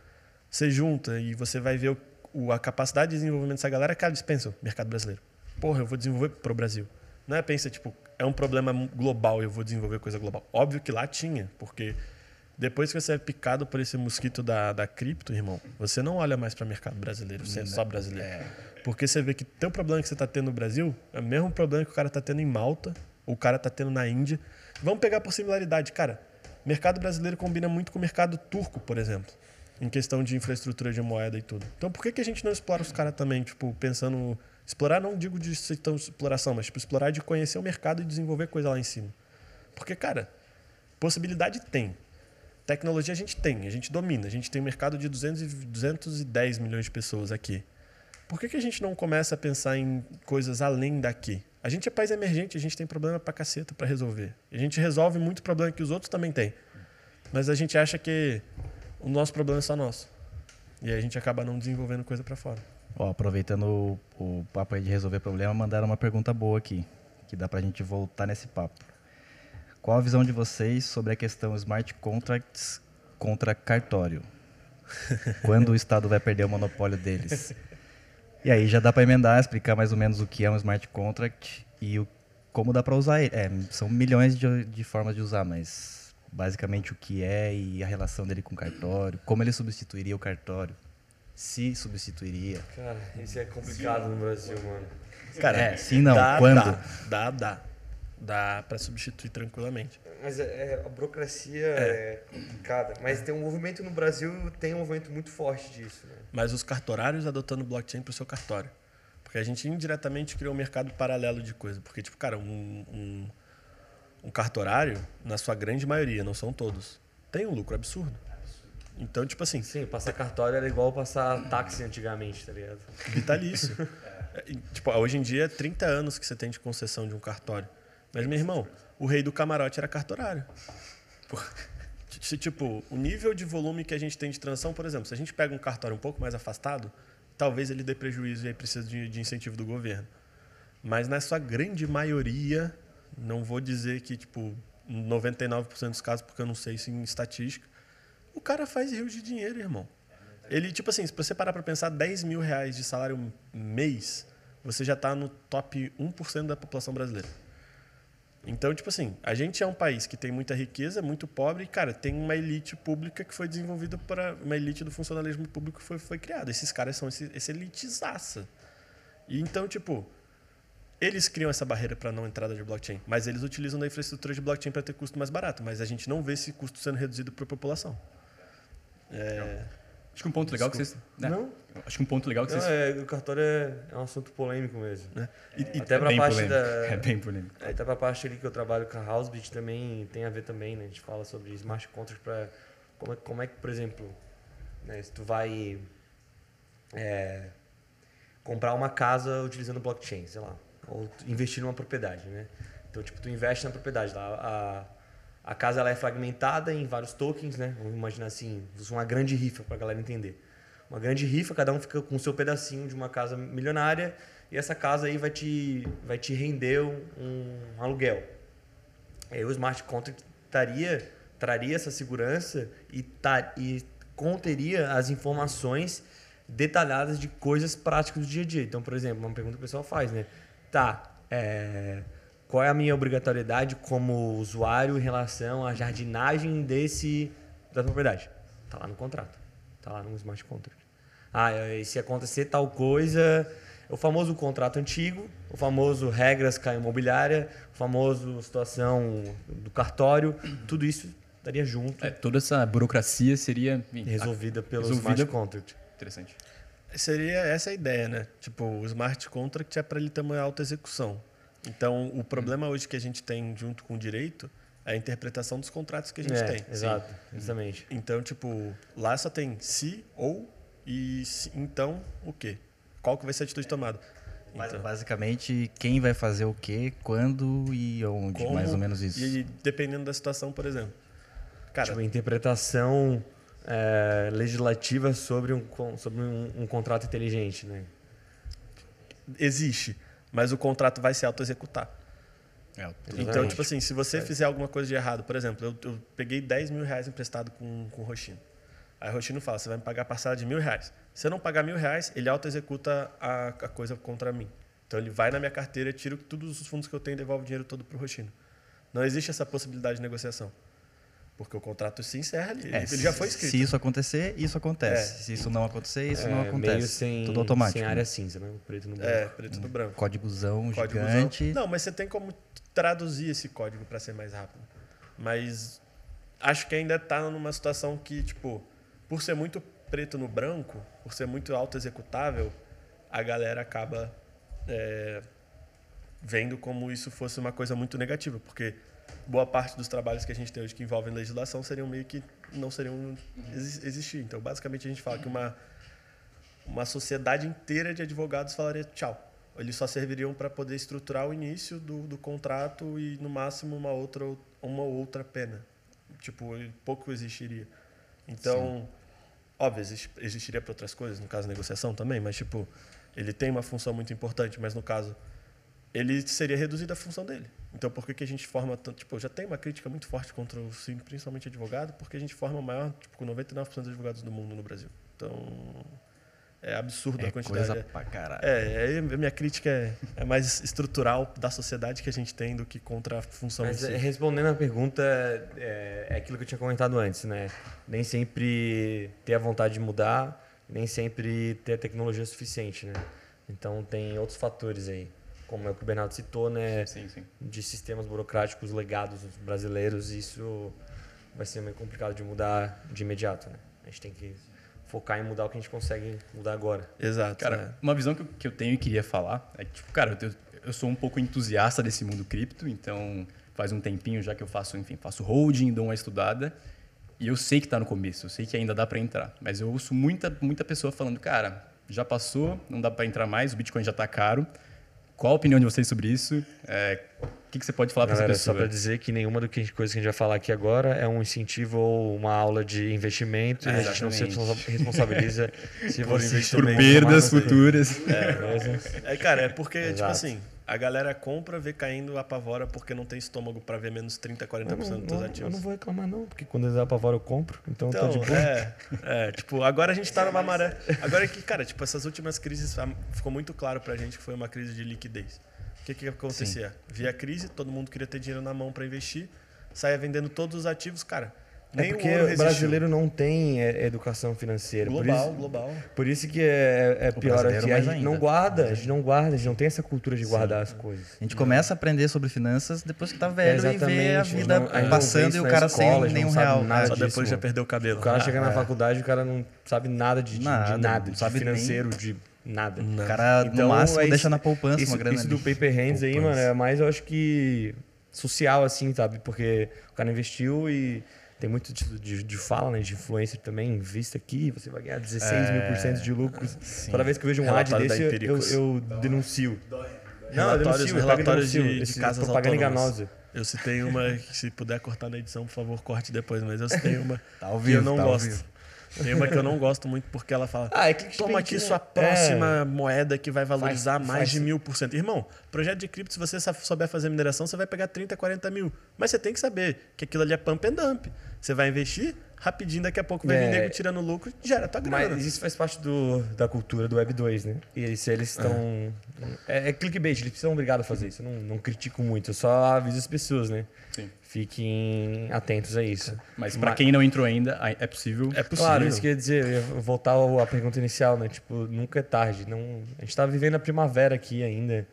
você junta e você vai ver o, o- a capacidade de desenvolvimento dessa galera, cara, eles pensam, mercado brasileiro. Porra, eu vou desenvolver pro Brasil. Não é pensa, tipo, é um problema global, eu vou desenvolver coisa global. Óbvio que lá tinha, porque depois que você é picado por esse mosquito da, da cripto, irmão, você não olha mais para mercado brasileiro, você é só brasileiro. Porque você vê que teu problema que você está tendo no Brasil é o mesmo problema que o cara está tendo em Malta, ou o cara está tendo na Índia. Vamos pegar por similaridade, cara. Mercado brasileiro combina muito com o mercado turco, por exemplo, em questão de infraestrutura de moeda e tudo. Então, por que, que a gente não explora os caras também, tipo, pensando explorar não digo de exploração, mas tipo explorar de conhecer o mercado e desenvolver coisa lá em cima. Porque, cara, possibilidade tem. Tecnologia a gente tem, a gente domina. A gente tem um mercado de 200 e 210 milhões de pessoas aqui. Por que, que a gente não começa a pensar em coisas além daqui? A gente é país emergente, a gente tem problema pra caceta pra resolver. A gente resolve muito problema que os outros também têm. Mas a gente acha que o nosso problema é só nosso. E aí a gente acaba não desenvolvendo coisa pra fora. Ó, aproveitando o, o papo aí de resolver problema, mandaram uma pergunta boa aqui, que dá pra gente voltar nesse papo. Qual a visão de vocês sobre a questão smart contracts contra cartório? [LAUGHS] Quando o Estado vai perder o monopólio deles? [LAUGHS] E aí já dá para emendar, explicar mais ou menos o que é um smart contract e o, como dá para usar ele. É, são milhões de, de formas de usar, mas basicamente o que é e a relação dele com o cartório, como ele substituiria o cartório, se substituiria. Cara, isso é complicado no Brasil, mano. Cara, É, sim, não. Dá, Quando? Dá, dá, dá. Dá pra substituir tranquilamente. Mas é, é- a burocracia é. complicada. Mas tem um movimento no Brasil, tem um movimento muito forte disso, né? Mas os cartorários adotando blockchain pro seu cartório. Porque a gente indiretamente criou um mercado paralelo de coisa. Porque, tipo, cara, um, um, um cartorário, na sua grande maioria, não são todos, tem um lucro absurdo. Então, tipo assim, Sim, passar cartório era igual passar táxi antigamente, tá ligado? vitalício. [LAUGHS] É, tipo, hoje em dia é 30 anos que você tem de concessão de um cartório. Mas, meu irmão, o rei do camarote era cartorário. Se, tipo, o nível de volume que a gente tem de transação, por exemplo, se a gente pega um cartório um pouco mais afastado, talvez ele dê prejuízo e aí precisa de, de incentivo do governo. Mas na sua grande maioria, não vou dizer que, tipo, 99% dos casos, porque eu não sei isso em estatística, o cara faz rios de dinheiro, irmão. Ele, tipo assim, se você parar para pensar 10 mil reais de salário mês, você já está no top 1% da população brasileira. Então, tipo assim, a gente é um país que tem muita riqueza, muito pobre, e, cara, tem uma elite pública que foi desenvolvida para. Uma elite do funcionalismo público que foi, foi criada. Esses caras são esse, esse elitizaça. E então, tipo, eles criam essa barreira para não entrada de blockchain, mas eles utilizam da infraestrutura de blockchain para ter custo mais barato, mas a gente não vê esse custo sendo reduzido para a população. É, Acho que um ponto legal que vocês. né? Não. Acho que um ponto legal que Não, vocês. é, o cartório é, é um assunto polêmico mesmo. né? E- e- Até pra bem parte polêmico. da. [LAUGHS] É bem polêmico. Aí tá pra parte ali que eu trabalho com a Housebit também tem a ver também, né? A gente fala sobre smart contracts para como, é- como é que, por exemplo, né, se tu vai é, comprar uma casa utilizando blockchain, sei lá, ou investir numa propriedade, né? Então, tipo, tu investe na propriedade lá, a, a casa ela é fragmentada em vários tokens, né? Vamos imaginar assim, uma grande rifa pra galera entender. Uma grande rifa, cada um fica com o seu pedacinho de uma casa milionária e essa casa aí vai te, vai te render um, um aluguel. Aí o smart contract taria, traria essa segurança e, ta, e conteria as informações detalhadas de coisas práticas do dia a dia. Então, por exemplo, uma pergunta que o pessoal faz, né? Tá, é, qual é a minha obrigatoriedade como usuário em relação à jardinagem desse da propriedade? Tá lá no contrato. Tá lá no smart contract. Ah, e se acontecer tal coisa, o famoso contrato antigo, o famoso regras com a imobiliária, o famoso situação do cartório, tudo isso estaria junto, É, toda essa burocracia seria enfim, resolvida pelo resolvida- smart contract. Interessante. Seria essa a ideia, né? Tipo, o smart contract é para ele ter uma alta execução. Então, o problema hoje que a gente tem junto com o direito é a interpretação dos contratos que a gente é, tem. Exato, justamente. Então, tipo, lá só tem se ou e se, então o quê? Qual que vai ser a atitude tomada? Mas, Então, basicamente, quem vai fazer o quê, quando e onde, como- mais ou menos isso. E dependendo da situação, por exemplo. Cara, tipo, interpretação é, legislativa sobre um, sobre um, um contrato inteligente, né? existe, mas o contrato vai se auto-executar. É, o- Então, Exatamente. tipo assim, se você fizer alguma coisa de errado, por exemplo, eu, eu peguei 10 mil reais emprestado com, com o Roxino. Aí o Roxino fala, você vai me pagar a parcela de mil reais. Se eu não pagar mil reais, ele auto-executa a, a coisa contra mim. Então ele vai na minha carteira, tira todos os fundos que eu tenho e devolve o dinheiro todo pro Roxino. Não existe essa possibilidade de negociação. Porque o contrato se encerra ali. É, ele já foi escrito. Se isso acontecer, isso acontece. É. Se isso não acontecer, isso não É, acontece. Meio sem, Tudo automático. sem área cinza, né? Preto no branco. É, preto no branco. Códigozão Códigozão. gigante. Não, mas você tem como traduzir esse código para ser mais rápido. Mas acho que ainda está numa situação que, tipo, por ser muito preto no branco, por ser muito auto-executável, a galera acaba é, vendo como isso fosse uma coisa muito negativa, porque boa parte dos trabalhos que a gente tem hoje que envolvem legislação seriam meio que não seriam exi- existir. Então, basicamente, a gente fala que uma uma sociedade inteira de advogados falaria tchau. Eles só serviriam para poder estruturar o início do, do contrato e, no máximo, uma outra, uma outra pena. Tipo, pouco existiria. Então, óbvio, exist- existiria para outras coisas, no caso, negociação também, mas, tipo, ele tem uma função muito importante, mas, no caso, ele seria reduzida a função dele. Então, por que, que a gente forma tanto. Tipo, já tem uma crítica muito forte contra o sim, principalmente advogado, porque a gente forma o maior, tipo, com 99% dos advogados do mundo no Brasil. Então, é absurdo É a quantidade. coisa pra caralho. É, é, a minha crítica é, é mais estrutural da sociedade que a gente tem do que contra a função em Mas si. é, respondendo a pergunta, é, é aquilo que eu tinha comentado antes, né? Nem sempre ter a vontade de mudar, nem sempre ter a tecnologia suficiente, né? Então tem outros fatores aí, como é o que o Bernardo citou, né? Sim, sim. De sistemas burocráticos legados brasileiros, isso vai ser meio complicado de mudar de imediato, né? A gente tem que focar em mudar o que a gente consegue mudar agora. Exato. Cara, uma visão que eu, que eu tenho e queria falar é que, tipo, cara, eu, eu sou um pouco entusiasta desse mundo cripto, então faz um tempinho já que eu faço, enfim, faço holding, dou uma estudada. E eu sei que está no começo, eu sei que ainda dá para entrar. Mas eu ouço muita, muita pessoa falando, cara, já passou, não dá para entrar mais, o Bitcoin já está caro. Qual a opinião de vocês sobre isso? É, o que, que você pode falar para essa pessoa? Só para dizer que nenhuma das coisas que a gente vai falar aqui agora é um incentivo ou uma aula de investimento. É, e a gente não se responsabiliza [LAUGHS] se vocês Por tomam perdas futuras. Beleza? É, cara, é porque, tipo Exato. assim, a galera compra, vê caindo, apavora porque não tem estômago pra ver menos 30, 40% Eu não, dos não, eu ativos. não vou reclamar, não, porque quando eles apavoram eu compro, então, tá Então, de boa. é, é, tipo, agora a gente tá numa maré. [LAUGHS] Agora que, cara, tipo, essas últimas crises ficou muito claro pra gente que foi uma crise de liquidez. O que que acontecia? Via a crise, todo mundo queria ter dinheiro na mão pra investir, saía vendendo todos os ativos, cara. É Nem porque o brasileiro não tem é, educação financeira. por global, isso, global. Por isso que é, é pior brasileiro aqui. A mais gente ainda. não guarda, a gente não guarda, a gente não tem essa cultura de guardar as coisas. A gente começa a aprender sobre finanças depois que tá velho e vê a vida a não passando e o na cara escola, a sem nenhum real. nada É. Só disso, depois já mano. perdeu o cabelo. O cara chega na é. faculdade, o cara não sabe nada de, de Nada, nada, não de sabe nem- financeiro, de nada. O cara, no Então, máximo, é deixa na poupança Isso, uma grana isso ali. do paper hands aí, mano, é mais, eu acho que social, assim, sabe? Porque o cara investiu e tem muito de, de, de fala, né? De influencer também, invista aqui, você vai ganhar 16 mil por cento de lucros. Toda vez que eu vejo um ad Relatório desse, eu, eu, eu denuncio. Não, eu Relatórios- denuncio, eu e relatórios de- denuncio. de Esse casas propaganda autônomas. enganosa. Eu citei uma, que se puder cortar na edição, por favor, corte depois, mas eu citei uma Tá ao que eu não tá gosto. vivo. Tem uma que eu não gosto muito porque ela fala: Ah, é Toma aqui né? sua próxima moeda que vai valorizar Faz- mais faz- de mil por cento. Irmão, projeto de cripto, se você souber fazer mineração, você vai pegar 30, 40 mil. Mas você tem que saber que aquilo ali é pump and dump. Você vai investir, rapidinho, daqui a pouco vai É. vir nego tirando lucro e gera tua grana. Mas isso faz parte do, da cultura do Web 2, né? E se eles estão. É. É, clickbait, eles são obrigados a fazer isso. Eu não, não critico muito, eu só aviso as pessoas, né? Sim. Fiquem atentos a isso. Mas para quem não entrou ainda, é possível. É possível. Claro, isso quer dizer, eu ia voltar à pergunta inicial, né? Tipo, nunca é tarde. Não, a gente tá vivendo a primavera aqui ainda.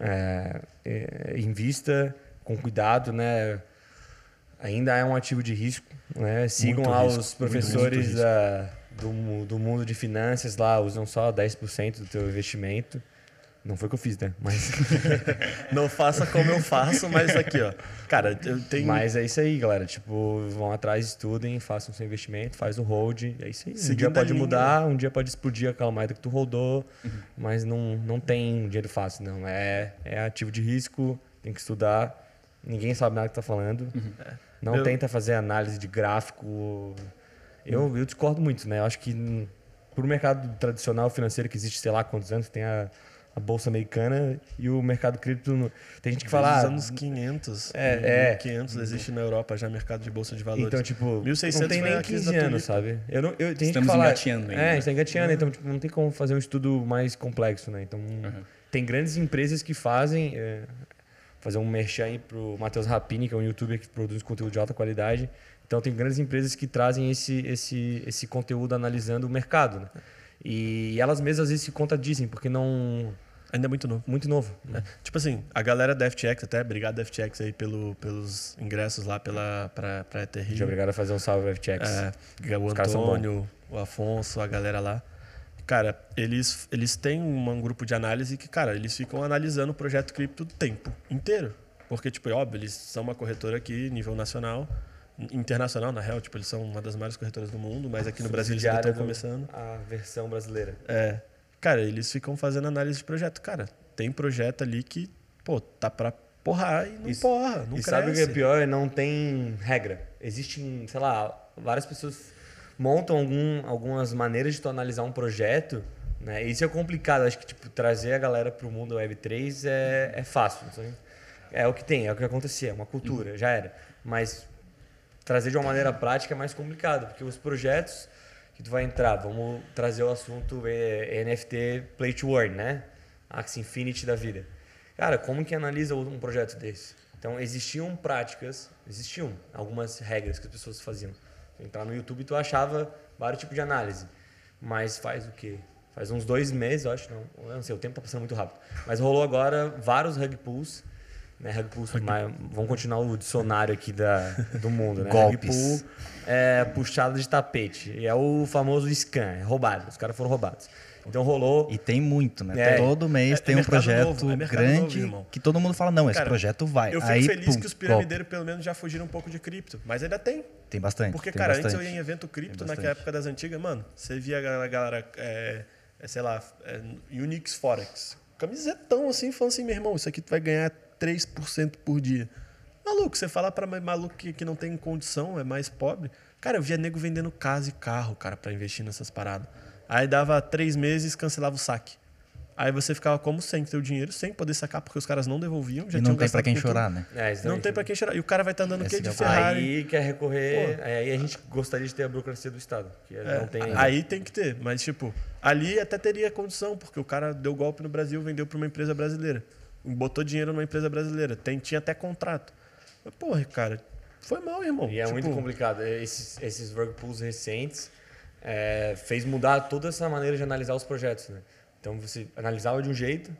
É, é, invista com cuidado, né? Ainda é um ativo de risco, né? Sigam Muito lá risco, os muito, professores muito risco. da, do, do mundo de finanças lá, usam só 10% do teu investimento. Não foi o que eu fiz, né? Mas, [LAUGHS] Não faça como eu faço, mas aqui, ó. Cara, eu tenho. mas é isso aí, galera. Tipo, vão atrás, estudem, façam seu investimento, faz o hold. É isso aí. Um Seguindo dia a pode mudar, um dia pode explodir aquela moeda que tu rodou, mas não, não tem dinheiro fácil, não. É, é ativo de risco, tem que estudar. Ninguém sabe nada que tá falando. Não Eu- tenta fazer análise de gráfico. Eu, eu discordo muito, né? Eu acho que hum, pro mercado tradicional financeiro que existe, sei lá quantos anos, tem a, a bolsa americana e o mercado cripto. no- Tem gente que fala. Desde ah, os anos 500. É, é. 500 existe na Europa já mercado de bolsa de valores. Então, tipo, 1600 não tem nem a crise 15 da anos, sabe? Eu não, eu, tem gente que Estamos fala, engateando ainda, É, a gente tá engateando, então tipo, não tem como fazer um estudo mais complexo, né? Então, tem grandes empresas que fazem, é, fazer um merchan aí pro Matheus Rapini, que é um youtuber que produz conteúdo de alta qualidade. Então, tem grandes empresas que trazem esse, esse, esse conteúdo analisando o mercado, né? E elas mesmas às vezes se contradizem, porque não... Ainda é muito novo. Muito novo. É. Tipo assim, a galera da FTX, até obrigado da FTX aí pelo, pelos ingressos lá pela, pra, pra ETR. Muito obrigado a fazer um salve FTX. É, o Os Antônio, o Afonso, a galera lá. Cara, eles, eles têm um, um grupo de análise que, cara, eles ficam analisando o projeto cripto o tempo inteiro. Porque, tipo, é óbvio, eles são uma corretora aqui, nível nacional, internacional, na real, tipo, eles são uma das maiores corretoras do mundo, mas aqui no Brasil eles estão começando. A versão brasileira. É. Cara, eles ficam fazendo análise de projeto. Cara, tem projeto ali que, pô, tá pra porrar e não Isso. porra, não e cresce. sabe o que é pior? Não tem regra. Existem, sei lá, várias pessoas montam algum, algumas maneiras de tu analisar um projeto, né? Isso é complicado. Acho que tipo trazer a galera pro mundo Web3 é, é fácil. É o que tem, é o que acontecia, é uma cultura, já era. Mas trazer de uma maneira prática é mais complicado, porque os projetos que tu vai entrar, vamos trazer o assunto é, NFT Play to Earn, né? Axie Infinity da vida. Cara, como que analisa um projeto desse? Então, existiam práticas, existiam algumas regras que as pessoas faziam. Tu entrar no YouTube, tu achava vários tipos de análise. Mas faz o quê? Faz uns dois meses, eu acho, não, não sei, o tempo tá passando muito rápido. Mas rolou agora vários rug pulls Né? Rug pull, mas vamos continuar o dicionário aqui da, do mundo, né? Golpes. Rug pull é puxada de tapete. E é o famoso scan, é roubado. Os caras foram roubados. Então rolou. E tem muito, né? É. Todo mês É- tem é um projeto novo, é grande novo, irmão. que todo mundo fala, não, esse Cara, projeto vai. Eu fico Aí, feliz pum, que os piramideiros, pelo menos, já fugiram um pouco de cripto. Mas ainda tem. Tem bastante. Porque, tem cara, bastante. antes eu ia em evento cripto, naquela época das antigas, mano, você via a galera, galera, é, é, sei lá, é, Unix Forex. Camisetão assim, falando assim, meu irmão, isso aqui tu vai ganhar 3% por dia. Maluco, você fala pra maluco que, que não tem condição, é mais pobre. Cara, eu via nego vendendo casa e carro, cara, pra investir nessas paradas. Aí dava três meses, cancelava o saque. Aí você ficava como sem ter o dinheiro, sem poder sacar, porque os caras não devolviam. Já E não tem pra gastado quem com tudo. chorar, né? É, Não tem pra quem chorar. E o cara vai estar andando o quê? De é Ferrari. Aí quer recorrer. Aí a gente gostaria de ter a burocracia do Estado. Que É, não tem ainda. aí tem que ter, mas tipo, ali até teria condição, porque o cara deu golpe no Brasil, vendeu para uma empresa brasileira. Botou dinheiro numa empresa brasileira, tem, tinha até contrato. Mas, porra, cara, foi mal, irmão. E é Tipo, muito complicado. Esses, esses rug pulls recentes é, fez mudar toda essa maneira de analisar os projetos. Né? Então você analisava de um jeito,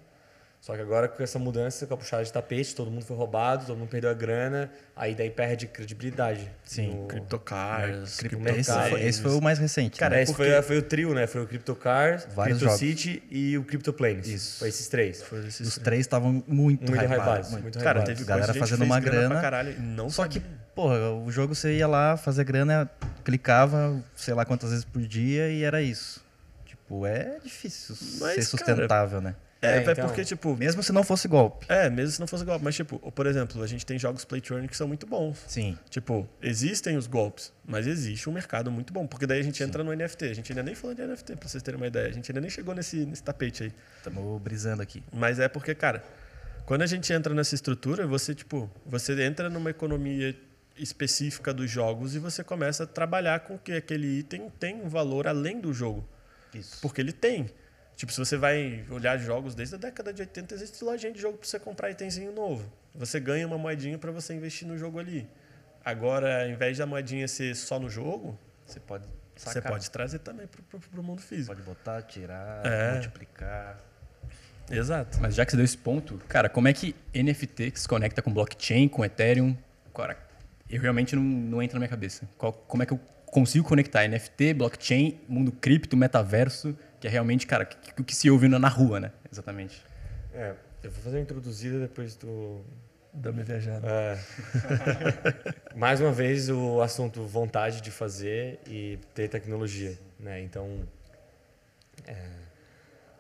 só que agora com essa mudança, com a puxada de tapete, todo mundo foi roubado, todo mundo perdeu a grana, aí daí perde credibilidade. Sim. no- Cryptocars, Cripto- Esse esse foi o mais recente. Cara, né? Esse porque- foi, foi o trio, né? Foi o CryptoCars, Vários CryptoCity e o CryptoPlanes. Isso. Foi esses três. Foi esses- Os três estavam muito, Muito hypados. muito. Muito Cara, teve Galera fazendo uma grana, grana. pra caralho não Só que, sabia. porra, o jogo você ia lá fazer grana, clicava, sei lá quantas vezes por dia e era isso. Tipo, é difícil Mas, ser sustentável, né? É, É, é então- porque, tipo, Mesmo se não fosse golpe. é, mesmo se não fosse golpe. Mas, tipo, por exemplo, a gente tem jogos play to earn que são muito bons. Sim. Tipo, existem os golpes, mas existe um mercado muito bom. Porque daí a gente entra no NFT. A gente ainda nem falou de NFT, pra vocês terem uma ideia. A gente ainda nem chegou nesse, nesse tapete aí. Estamos brisando aqui. Mas é porque, cara, quando a gente entra nessa estrutura, você, tipo, você entra numa economia específica dos jogos e você começa a trabalhar com que aquele item tem um valor além do jogo. Isso. Porque ele tem. Tipo, se você vai olhar jogos desde a década de 80, existe lojinha de jogo para você comprar itemzinho novo. Você ganha uma moedinha para você investir no jogo ali. Agora, ao invés da moedinha ser só no jogo, Você pode você pode trazer também para o mundo físico. Pode botar, tirar, É. multiplicar. Exato. Mas já que você deu esse ponto, cara, como é que NFT se conecta com blockchain, com Ethereum? Cara, eu realmente não, não entra na minha cabeça. Qual- como é que eu consigo conectar NFT, blockchain, mundo cripto, metaverso, que é realmente, cara, o que, se ouve na na rua, né? Exatamente. É, eu vou fazer uma introduzida depois do. Dá-me viajada. É. [LAUGHS] Mais uma vez o assunto vontade de fazer e ter tecnologia, né? Então, é,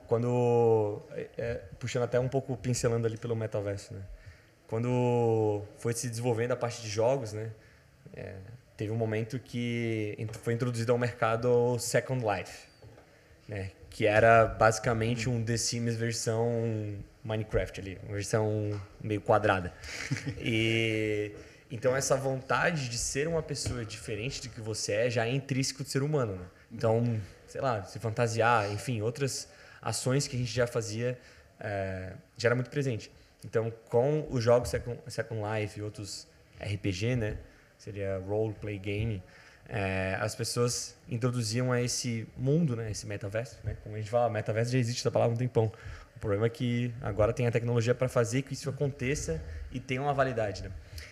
quando é, puxando até um pouco pincelando ali pelo metaverso, né? Quando foi se desenvolvendo a parte de jogos, né? É, teve um momento que foi introduzido ao mercado o Second Life, né? Que era basicamente um The Sims versão Minecraft ali, uma versão meio quadrada. [LAUGHS] e então essa vontade de ser uma pessoa diferente do que você é já é intrínseco do ser humano, né? Então, sei lá, se fantasiar, enfim, outras ações que a gente já fazia é, já era muito presente. Então, com os jogos Second, Second Life e outros RPG, né? Seria role play game. É, as pessoas introduziam a esse mundo, né? Esse metaverso, né? Como a gente fala, metaverso já existe essa palavra um tempão. O problema é que agora tem a tecnologia para fazer que isso aconteça e tenha uma validade, né?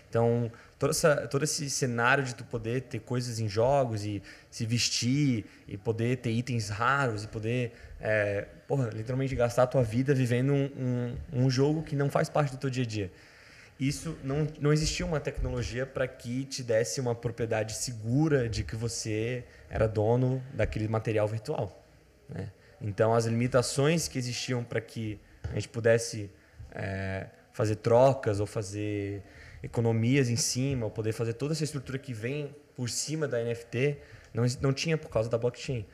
Então, toda essa, todo esse cenário de tu poder ter coisas em jogos e se vestir e poder ter itens raros e poder, é, porra, literalmente gastar a tua vida vivendo um, um, um jogo que não faz parte do teu dia a dia. Isso não, não existia uma tecnologia para que te desse uma propriedade segura de que você era dono daquele material virtual. Né? Então, as limitações que existiam para que a gente pudesse é, fazer trocas ou fazer economias em cima, ou poder fazer toda essa estrutura que vem por cima da NFT, não, não tinha por causa da blockchain.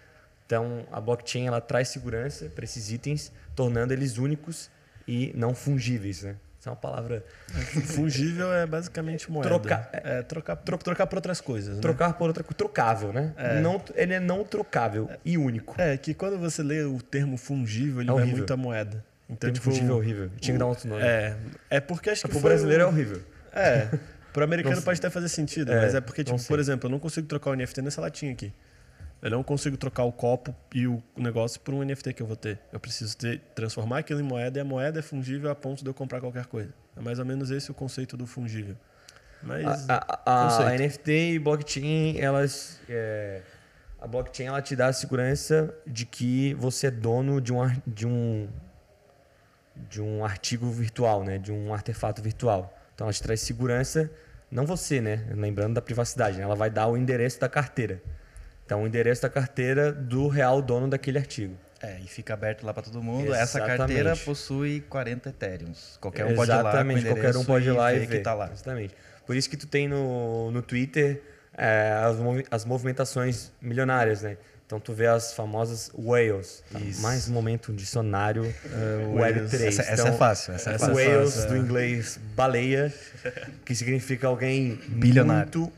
Então, a blockchain ela traz segurança para esses itens, tornando eles únicos e não fungíveis. Né? Isso é uma palavra. [LAUGHS] Fungível é basicamente moeda. Trocar- É, trocar, tro- trocar por outras coisas. né? Trocar por outra coisa. Trocável, né? Não, ele é não trocável e único. É, que quando você lê o termo fungível, ele É vai muito a moeda. Então, tipo, fungível é horrível. Tinha que dar um outro nome. É, é porque acho que Pro foi brasileiro é o- horrível. É, pro americano Não pode até fazer sentido, É, mas é porque, tipo, por exemplo, eu não consigo trocar o NFT nessa latinha aqui. Eu não consigo trocar o copo e o negócio por um NFT que eu vou ter. Eu preciso ter, transformar aquilo em moeda e a moeda é fungível a ponto de eu comprar qualquer coisa. É mais ou menos esse o conceito do fungível. Mas A, a- a-. NFT e blockchain, elas. é, a blockchain ela te dá a segurança de que você é dono de um, de um, de um artigo virtual, né? de um artefato virtual. Então ela te traz segurança, não você, né? Lembrando da privacidade, né? ela vai dar o endereço da carteira. Então o endereço da carteira do real dono daquele artigo. É, e fica aberto lá para todo mundo. Essa Exatamente. carteira possui 40 Ethereums. Qualquer um pode ir lá Exatamente, qualquer um pode ir lá e, ver ver. que tá lá. Exatamente. Por isso que tu tem no, no Twitter é, as, as movimentações milionárias, né? Então tu vê as famosas whales. Tá? Mais um momento, um dicionário [LAUGHS] whales. Web3. Essa, essa Então, é fácil, essa é essa é fácil. whales fácil, do é. inglês baleia, que significa alguém Bilionário. muito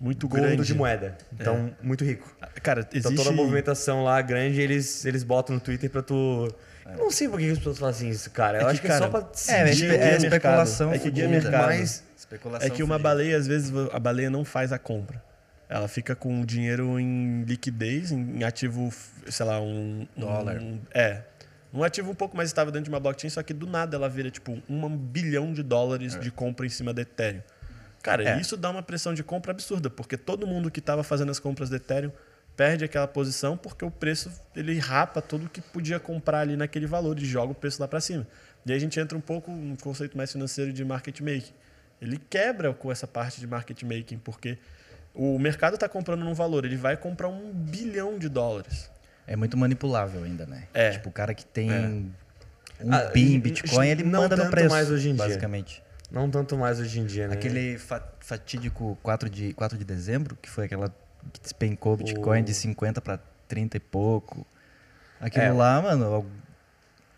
muito gordo grande. de moeda. Então, muito rico. Cara, Então existe... toda a movimentação lá grande, eles, eles botam no Twitter pra tu. Eu não sei por que as pessoas fazem isso, cara. Eu É que, acho que é só cara, pra É, é, é mercado. especulação. É que fudida. mercado. Mas Especulação É que uma fudida. baleia, às vezes, a baleia não faz a compra. Ela fica com o dinheiro em liquidez, em ativo, sei lá, um... Dólar. um- é. Um ativo um pouco mais estável dentro de uma blockchain, só que do nada ela vira, tipo, um bilhão de dólares de compra em cima do Ethereum. Cara, É. isso dá uma pressão de compra absurda, porque todo mundo que estava fazendo as compras do Ethereum perde aquela posição porque o preço, ele rapa tudo que podia comprar ali naquele valor e joga o preço lá para cima. E aí a gente entra um pouco no conceito mais financeiro de market making. Ele quebra com essa parte de market making, porque o mercado está comprando num valor, ele vai comprar um bilhão de dólares. É muito manipulável ainda, né? É. Tipo, o cara que tem É. um Ah, PIN em Bitcoin, ele não manda no preço, mais hoje em dia. basicamente. Não tanto mais hoje em dia, né? Aquele fa- fatídico 4 de, 4 de dezembro, que foi aquela que despencou o Bitcoin de 50 para 30 e pouco. Aquilo É. lá, mano,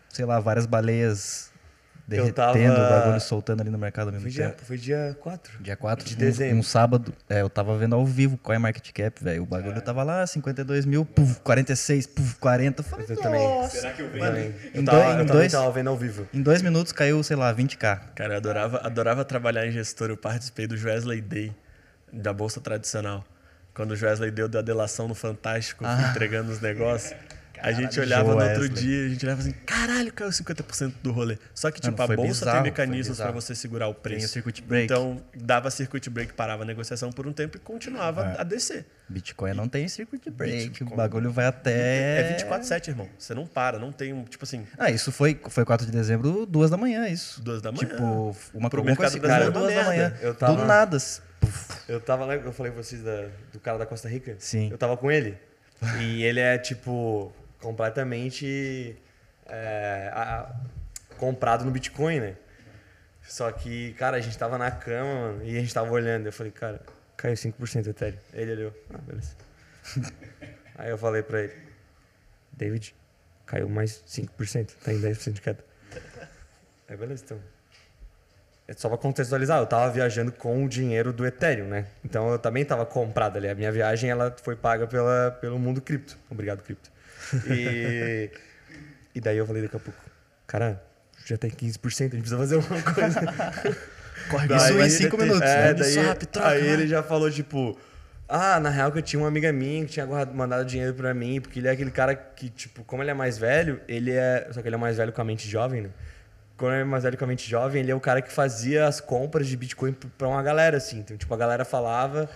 sei lá, várias baleias derretendo, tava- o bagulho soltando ali no mercado ao mesmo Foi dia, tempo. foi dia 4. Dia 4 de um- dezembro. Um, sábado, é, eu tava vendo ao vivo qual é Market Cap, velho. O bagulho tava lá, 52 mil, puf, 46, puf, 40. Eu Falei, Eu também. nossa. Será que eu venho? Em Eu, tava, dois- eu também dois- tava vendo ao vivo. Em dois minutos caiu, sei lá, 20k. Cara, eu adorava, adorava trabalhar em gestor. Eu participei do Wesley Day, da Bolsa Tradicional. Quando o Wesley deu da delação no Fantástico, fui entregando os negócios. A gente olhava no outro Wesley. dia, a gente olhava assim, caralho, caiu 50% do rolê. Só que, Mano, tipo, a foi bolsa bizarro, tem mecanismos pra bizarro. você segurar o Tem o preço. circuit break. Então, dava circuit break, parava a negociação por um tempo e continuava É. a descer. Bitcoin não tem circuit break. Bitcoin. O bagulho vai até. É 24-7, irmão. Você não para, não tem um, tipo assim, Ah, isso foi, foi 4 de dezembro, duas da manhã, isso. duas da manhã. Tipo, uma Pro mercado coisa brasileiro uma é duas da manhã. merda. Eu tava- Do nada. Eu tava lá, eu falei pra vocês da- do cara da Costa Rica. Sim. Eu tava com ele. [LAUGHS] E ele é, tipo, completamente é, a- comprado no Bitcoin, né? Só que, cara, a gente tava na cama, mano, e a gente tava olhando. Eu falei, cara, caiu 5% Ethereum. Ele olhou, ah, beleza. [LAUGHS] Aí eu falei pra ele, David, caiu mais 5%, tá em 10% de queda. Aí beleza, então. É só pra contextualizar, eu tava viajando com o dinheiro do Ethereum, né? Então eu também tava comprado ali. A minha viagem ela foi paga pela, pelo mundo cripto. Obrigado, cripto. E, e daí eu falei daqui a pouco, cara, já tem 15%, a gente precisa fazer alguma coisa. [LAUGHS] Corre Daí- isso em 5 minutos. É, né? daí, Swap, troca, aí vai. ele já falou, tipo, ah, na real que eu tinha uma amiga minha que tinha guardado- mandado dinheiro pra mim, porque ele é aquele cara que, tipo, como ele é mais velho, ele é. Só que ele é mais velho com a mente jovem, né? Quando ele é mais velho com a mente jovem, ele é o cara que fazia as compras de Bitcoin pra uma galera, assim. Então, tipo, a galera falava,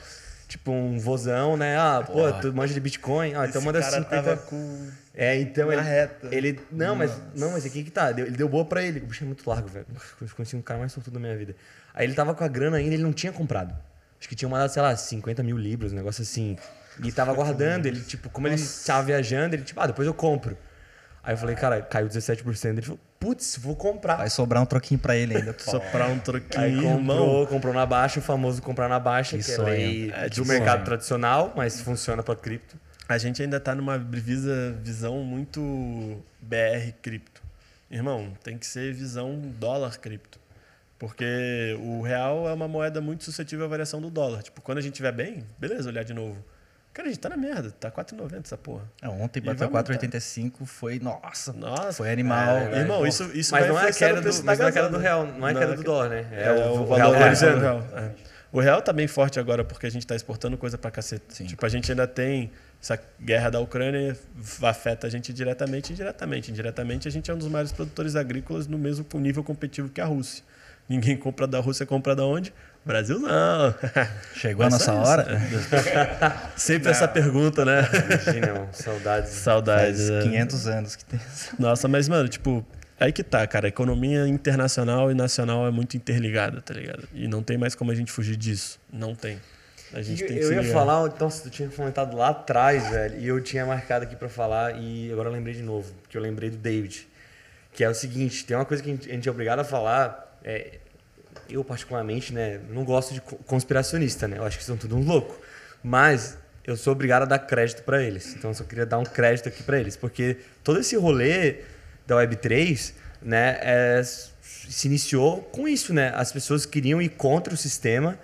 tipo, um vozão, né? Ah, pô, tu manja de Bitcoin? Ah, então Esse manda cara 50. tava com... É, então Na ele. reta. Ele. Não, mas. Não, mas aqui que tá. deu- Ele deu boa pra ele. O bicho é muito largo, velho. Eu conheci um cara mais sortudo da minha vida. Aí ele tava com a grana ainda, ele não tinha comprado. Acho que tinha mandado, sei lá, 50 mil libras, um negócio assim. E tava guardando, ele, tipo, como ele tava viajando, ele, tipo, ah, depois eu compro. Aí eu falei, cara, caiu 17%. Ele falou, putz, vou comprar. Vai sobrar um troquinho pra ele ainda. Soprar um Aí troquinho, comprou, irmão. comprou na baixa, o famoso comprar na baixa, Que que, é sonho. lei É, do mercado sonho. tradicional, mas funciona pra cripto. A gente ainda tá numa visa, visão muito BR cripto. Irmão, tem que ser visão dólar cripto. Porque o real é uma moeda muito suscetível à variação do dólar. Tipo, quando a gente estiver bem, beleza, olhar de novo. Cara, a gente tá na merda, tá 4,90 essa porra. É, ontem bateu vai 4,85, foi. Nossa, Nossa. foi animal. É, Irmão, isso, isso mas vai não é a queda do, mas não é queda do real, não é a Não queda é do dólar, né? É, o, real valor valorizando. do real. é. O real tá bem forte agora porque a gente tá exportando coisa pra cacete. Sim. Tipo, a gente ainda tem essa guerra da Ucrânia afeta a gente diretamente e indiretamente. Indiretamente, a gente é um dos maiores produtores agrícolas no mesmo nível competitivo que a Rússia. Ninguém compra da Rússia, compra da onde? Brasil não. [LAUGHS] Chegou a nossa hora? [LAUGHS] Sempre essa pergunta, né? Imagina, mano, saudades. Saudades. Faz é. 500 anos que tem. Nossa, mas, mano, tipo, aí que tá, cara. A economia internacional e nacional é muito interligada, tá ligado? E não tem mais como a gente fugir disso. Não tem. A gente Eu, tem que eu se ia ligar. falar, então, tu tinha comentado lá atrás, velho, e eu tinha marcado aqui pra falar, e agora eu lembrei de novo, porque eu lembrei do David. Que é o seguinte, tem uma coisa que a gente, a gente é obrigado a falar, é, eu particularmente, né, não gosto de co- conspiracionista, né? Eu acho que são tudo um louco. Mas eu sou obrigado a dar crédito pra eles. Então eu só queria dar um crédito aqui pra eles, porque todo esse rolê da Web3, né, é, se iniciou com isso, né? As pessoas queriam ir contra o sistema,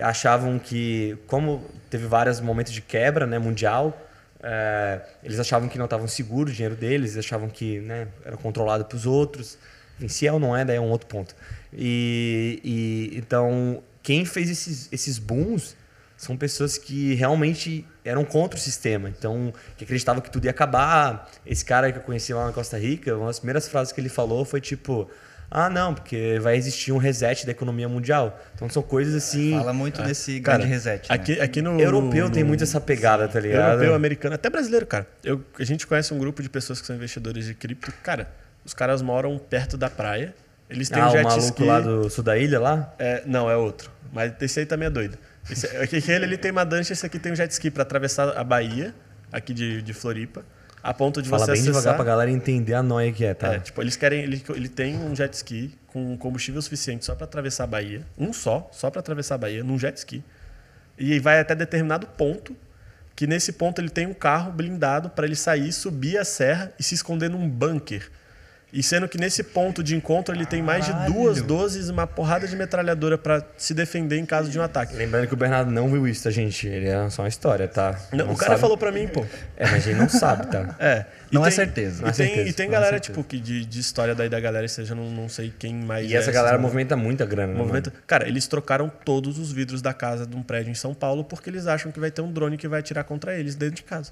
achavam que, como teve vários momentos de quebra, né, mundial, é, eles achavam que não estavam seguros o dinheiro deles, eles achavam que né, era controlado pelos outros. Se é ou não é, daí é um outro ponto. E, e então, quem fez esses, esses booms são pessoas que realmente eram contra o sistema. Então, que acreditavam que tudo ia acabar. Esse cara que eu conheci lá na Costa Rica, uma das primeiras frases que ele falou foi tipo: Ah, não, porque vai existir um reset da economia mundial. Então, são coisas assim. Fala muito nesse Cara, grande reset. né? Aqui, aqui no. Europeu no- tem no- muito essa pegada, tá ligado? Europeu, americano, até brasileiro, cara. Eu, a gente conhece um grupo de pessoas que são investidores de cripto. Cara, os caras moram perto da praia. Eles têm Ah, um o jet maluco ski. lá do sul da ilha lá? É, não, é outro. Mas esse aí também é doido. Esse, [LAUGHS] aquele ele tem uma dança, esse aqui tem um jet ski para atravessar a Bahia, aqui de, de Floripa, a ponto de Fala você bem acessar... devagar pra galera entender a noia que é, tá? É, tipo, eles querem. Ele, ele tem um jet ski com combustível suficiente só para atravessar a Bahia. Um só, só para atravessar a Bahia, num jet ski. E vai até determinado ponto, que nesse ponto ele tem um carro blindado para ele sair, subir a serra e se esconder num bunker. E sendo que nesse ponto de encontro ele tem mais de duas doses e uma porrada de metralhadora para se defender em caso de um ataque. Lembrando que o Bernardo não viu isso, tá, gente? Ele é só uma história, tá? Não, o cara sabe- falou para mim, pô. É, mas ele não sabe, tá? É. E Não é tem- certeza. E Não é tem, certeza, e tem não é galera, tipo, que de, de história daí da galera, seja, não, não sei quem mais. E essa é, galera esses movimenta muita grana, né? Movimento. mano? Cara, eles trocaram todos os vidros da casa de um prédio em São Paulo porque eles acham que vai ter um drone que vai atirar contra eles dentro de casa.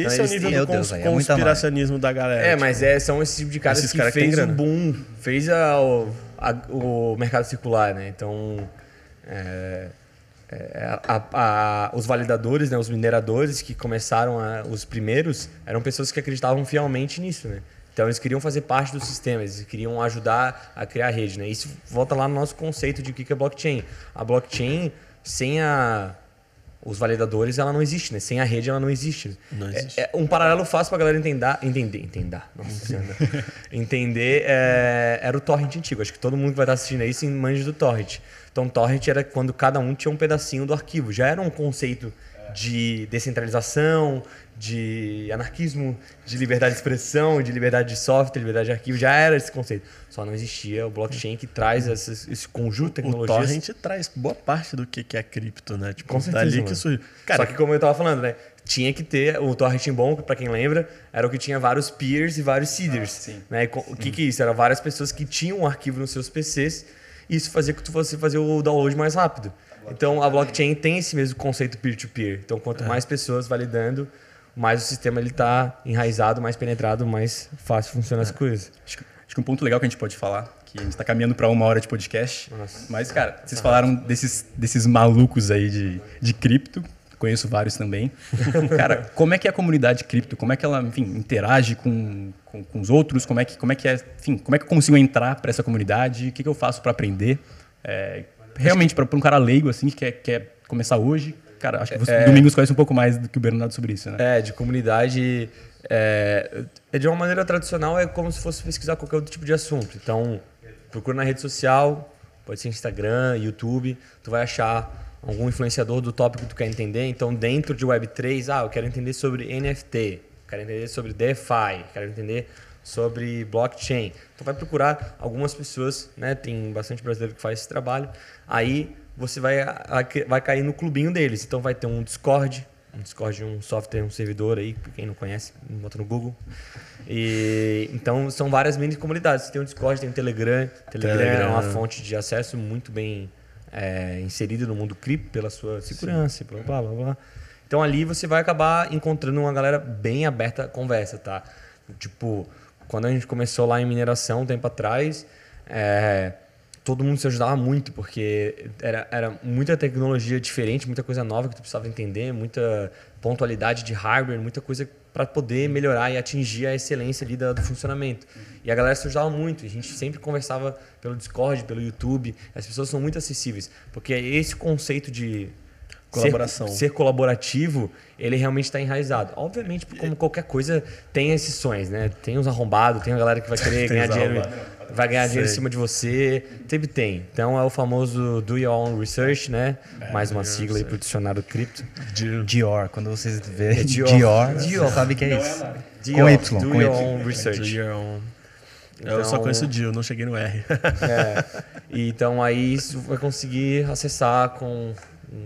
Esse é o nível têm- do Deus, cons- aí é conspiracionismo da galera. É, tipo. mas é, são esses tipo de caras que têm fez o boom, fez a, o, a- o mercado circular, né? Então, é, é, a- a- os validadores, né, os mineradores que começaram, os primeiros, eram pessoas que acreditavam fielmente nisso, né? Então, eles queriam fazer parte do sistema, eles queriam ajudar a criar a rede, né? Isso volta lá no nosso conceito de o que é blockchain. A blockchain, sem a os validadores, ela não existe, né? Sem a rede, ela não existe. Não É- existe. é um paralelo fácil pra galera entender. Entender. Entender. Nossa senhora. [LAUGHS] entender é, era o torrent antigo. Acho que todo mundo que vai estar assistindo aí se manja do torrent. Então, torrent era quando cada um tinha um pedacinho do arquivo. Já era um conceito de descentralização, de anarquismo, de liberdade de expressão, de liberdade de software, liberdade de arquivo. Já era esse conceito. Só não existia o blockchain que traz esses- esse conjunto de o tecnologias. torrent traz boa parte do que é cripto, né? Tipo, Com certeza, dali mano. que surgiu. Cara, Só que como eu tava falando, né? Tinha que ter o torrent bom, pra quem lembra, era o que tinha vários peers e vários seeders. né? E co- O que que é isso? Era várias pessoas que tinham um arquivo nos seus PCs e isso fazia que tu fosse fazer o download mais rápido. Então a blockchain tem esse mesmo conceito peer-to-peer. Então quanto mais pessoas validando, mais o sistema ele tá enraizado, mais penetrado, mais fácil funcionam as coisas. Acho, que- acho que um ponto legal que a gente pode falar, que a gente está caminhando para uma hora de podcast. Nossa. Mas, cara, vocês falaram desses, desses malucos aí de, de cripto. Conheço vários também. [LAUGHS] cara, como é que é a comunidade cripto? Como é que ela, enfim, interage com, com, com os outros? Como é que, como é que é, enfim, como é que eu consigo entrar para essa comunidade? O que, que eu faço para aprender? É, realmente, para um cara leigo, assim, que quer, quer começar hoje, cara, acho que você, Domingos conhece um pouco mais do que o Bernardo sobre isso, né? É, de comunidade. É, é de uma maneira tradicional, é como se fosse pesquisar qualquer outro tipo de assunto. Então, procura na rede social, pode ser Instagram, YouTube, tu vai achar algum influenciador do tópico que tu quer entender. Então, dentro de Web3, ah, eu quero entender sobre NFT, quero entender sobre DeFi, quero entender sobre blockchain. Então, vai procurar algumas pessoas, né? Tem bastante brasileiro que faz esse trabalho. Aí, você vai, vai cair no clubinho deles. Então, vai ter um Discord, um Discord é um software, um servidor aí, quem não conhece, bota no Google. E, então são várias mini comunidades. Tem o Discord, tem o Telegram. Telegram, é Telegram. uma fonte de acesso muito bem é, inserida no mundo cripto pela sua segurança, blá blá blá. blá. Então ali você vai acabar encontrando uma galera bem aberta à conversa, tá? Tipo, quando a gente começou lá em mineração um tempo atrás, é, todo mundo se ajudava muito, porque era, era muita tecnologia diferente, muita coisa nova que tu precisava entender, muita pontualidade de hardware, muita coisa para poder melhorar e atingir a excelência ali da- do funcionamento. E a galera se ajudava muito, a gente sempre conversava pelo Discord, pelo YouTube, as pessoas são muito acessíveis, porque esse conceito de ser- Colaboração. ser colaborativo, ele realmente está enraizado. Obviamente, como qualquer coisa, tem exceções, né? Tem os arrombados, tem a galera que vai querer [LAUGHS] ganhar dinheiro. Vai ganhar dinheiro em cima de você. Sempre tem. Então é o famoso do your own research, né? É, Mais uma sigla aí pro dicionário cripto. Dior, quando vocês verem É Dior. Dior, Dior. você sabe que é isso. Do Com Y, do com your Y. own research. Do your own. eu Então- só conheço o Dio, não cheguei no R. [LAUGHS] É. Então aí isso vai conseguir acessar com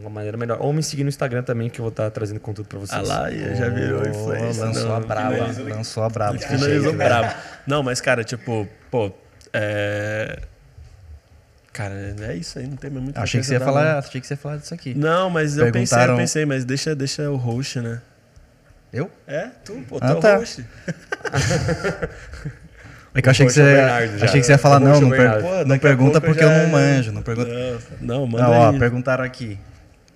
uma maneira melhor. Ou me seguir no Instagram também, que eu vou estar trazendo conteúdo para vocês. ah lá, já virou influência. lançou não, a braba, lançou a braba. Finalizou brabo. Não, mas, cara, tipo, pô, é. Cara, é isso aí, não tem mais muito Achei que você ia falar, achei que você ia falar disso aqui. Não, mas eu pensei, eu pensei, mas deixa, deixa o host, né? Eu? É, tu, pô, tu Ah, é o tá. host. [LAUGHS] É que eu achei que você, Bernardo já. achei que você ia falar, não, não, per-. Pô, não pergunta porque eu já não é- manjo, não pergunta. Não, não, manda Não, ó, aí. perguntaram aqui.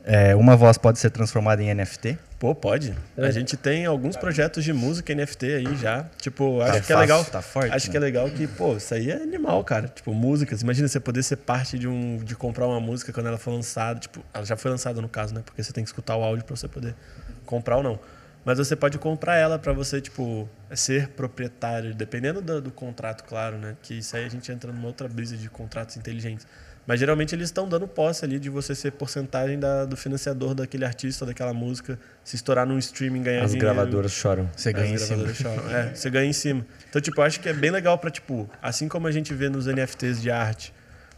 É, uma voz pode ser transformada em NFT? Pô, pode. A gente tem alguns projetos de música NFT aí já. Tipo, acho Tá que é fácil, legal. tá forte, Acho né? que é legal que, pô, isso aí é animal, cara. Tipo, músicas. Imagina você poder ser parte de um. de comprar uma música quando ela for lançada. Tipo, ela já foi lançada no caso, né? Porque você tem que escutar o áudio pra você poder comprar ou não. Mas você pode comprar ela pra você, tipo, ser proprietário, dependendo do, do contrato, claro, né? Que isso aí a gente entra numa outra brisa de contratos inteligentes. Mas geralmente eles estão dando posse ali de você ser porcentagem da- do financiador daquele artista, daquela música, se estourar num streaming, ganhar As dinheiro. gravadoras choram. Você As ganha em cima. gravadoras choram. É, você ganha em cima. Então, tipo, eu acho que é bem legal pra, tipo, assim como a gente vê nos NFTs de arte,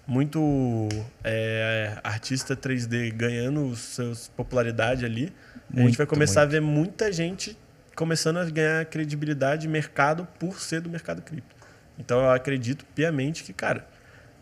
muito é, artista 3D ganhando seus popularidade ali, a gente Muito, vai começar a ver muita gente começando a ganhar credibilidade de mercado por ser do mercado cripto. Então, eu acredito piamente que, cara,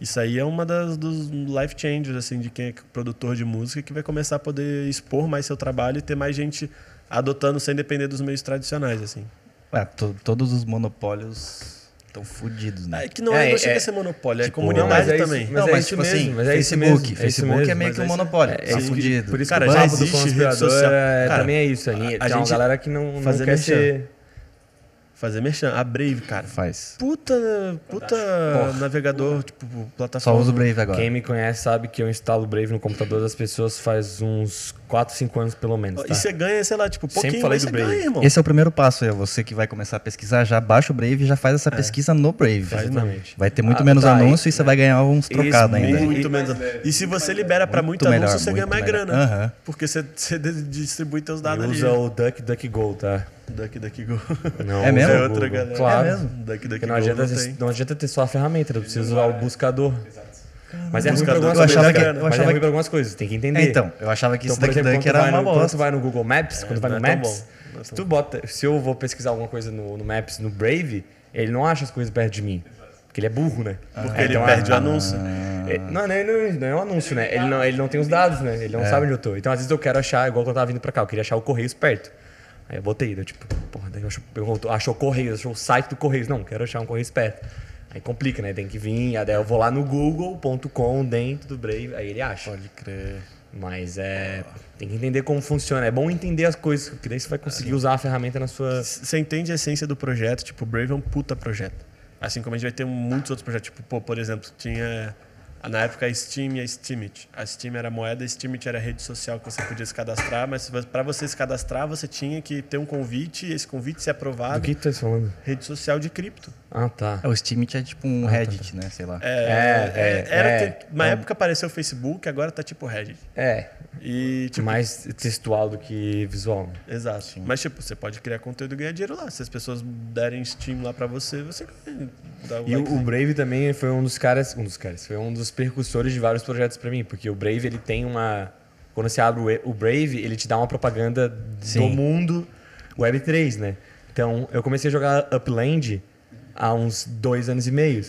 isso aí é uma das dos life changers assim de quem é produtor de música que vai começar a poder expor mais seu trabalho e ter mais gente adotando sem depender dos meios tradicionais assim. Ué, to- todos os monopólios estão fodidos, né? É que não, É, é, não chega é- a ser monopólio, é tipo, comunidade não, é isso- também. mas não, é mas isso tipo assim, mas é isso Facebook, mesmo, é isso Facebook é mesmo, meio que um é isso- monopólio, É, tá isso- fudido. Por isso Cara, que o já papo do conspirador social. é, Cara, também é isso. Ali, a- a tem uma gente galera que não, não quer ser... Fazer merchan, a Brave, cara. Faz. Puta, puta navegador, tipo, Só plataforma. usa o Brave agora. Quem me conhece sabe que eu instalo o Brave no computador das pessoas faz uns 4, 5 anos pelo menos, tá? E você ganha, sei lá, tipo, Sempre pouquinho, falei mas do você Brave. ganha, irmão. Esse é o primeiro passo aí, você que vai começar a pesquisar, já baixa o Brave e já faz essa pesquisa no Brave. Exatamente. Vai ter muito Ah, menos tá, anúncio e- e você vai ganhar uns trocados ainda. muito- Muito menos. E se você libera pra muito, Muito melhor, anúncio, você ganha mais melhor. grana. Aham. Porque você, [LAUGHS] você distribui teus dados Usa ali. o DuckDuckGo, tá? Daqui, daqui, go. [LAUGHS] Não É mesmo? É outra galera. Claro. É mesmo? Daqui, daqui, não adianta, não tem. não adianta ter só a ferramenta, tu precisa usar o buscador. Mas é ruim buscador pra algumas Eu coisas. achava que- cara. eu Mas é achava ruim que- algumas coisas, tem que entender. É, então, eu achava que Então, isso por daqui, exemplo, daqui quando, tu era vai uma no, quando tu bosta. vai no Google Maps, quando tu vai no é tão Maps, é se tu bota, se eu vou pesquisar alguma coisa no, no Maps, no Brave, ele não acha as coisas perto de mim. Porque ele é burro, né? Porque É, ele então, perde o anúncio. É, Não, não, não, não é um anúncio, né? Ele não, ele não tem os dados, né? Ele não É. sabe onde eu tô. Então, às vezes eu quero achar, igual quando eu tava vindo pra cá, eu queria achar o Correios perto. Aí eu botei, eu tipo, porra, daí eu acho, eu achou o Correios, achou o site do Correios. Não, quero achar um Correios perto. Aí complica, né? Tem que vir, aí daí eu vou lá no google.com dentro do Brave, aí ele acha. Pode crer. Mas é. Tem que entender como funciona. É bom entender as coisas, porque daí você vai conseguir usar a ferramenta na sua. Você entende a essência do projeto, tipo, o Brave é um puta projeto. Assim como a gente vai ter muitos outros projetos. Tipo, pô, por exemplo, tinha na época a Steam e a Steamit. A Steam era a moeda, a Steamit era a rede social que você podia se cadastrar, mas para você se cadastrar, você tinha que ter um convite, e esse convite ser Do aprovado. que tu tá falando? Rede social de cripto. Ah, tá. É, o Steam é tipo um Reddit, né? Sei lá. É, É, é, era é. que- na época apareceu o Facebook, agora tá tipo Reddit. É. E tipo, Mais textual do que visual. Exato. Mas, tipo, você pode criar conteúdo e ganhar dinheiro lá. Se as pessoas derem Steam lá pra você, você ganha. Dá um E o, likezinho. o Brave também foi um dos caras, um dos caras, foi um dos percussores de vários projetos pra mim, porque o Brave ele tem uma quando você abre o Brave, ele te dá uma propaganda do Sim. mundo Web3, né? Então, eu comecei a jogar Upland há uns dois anos e meio.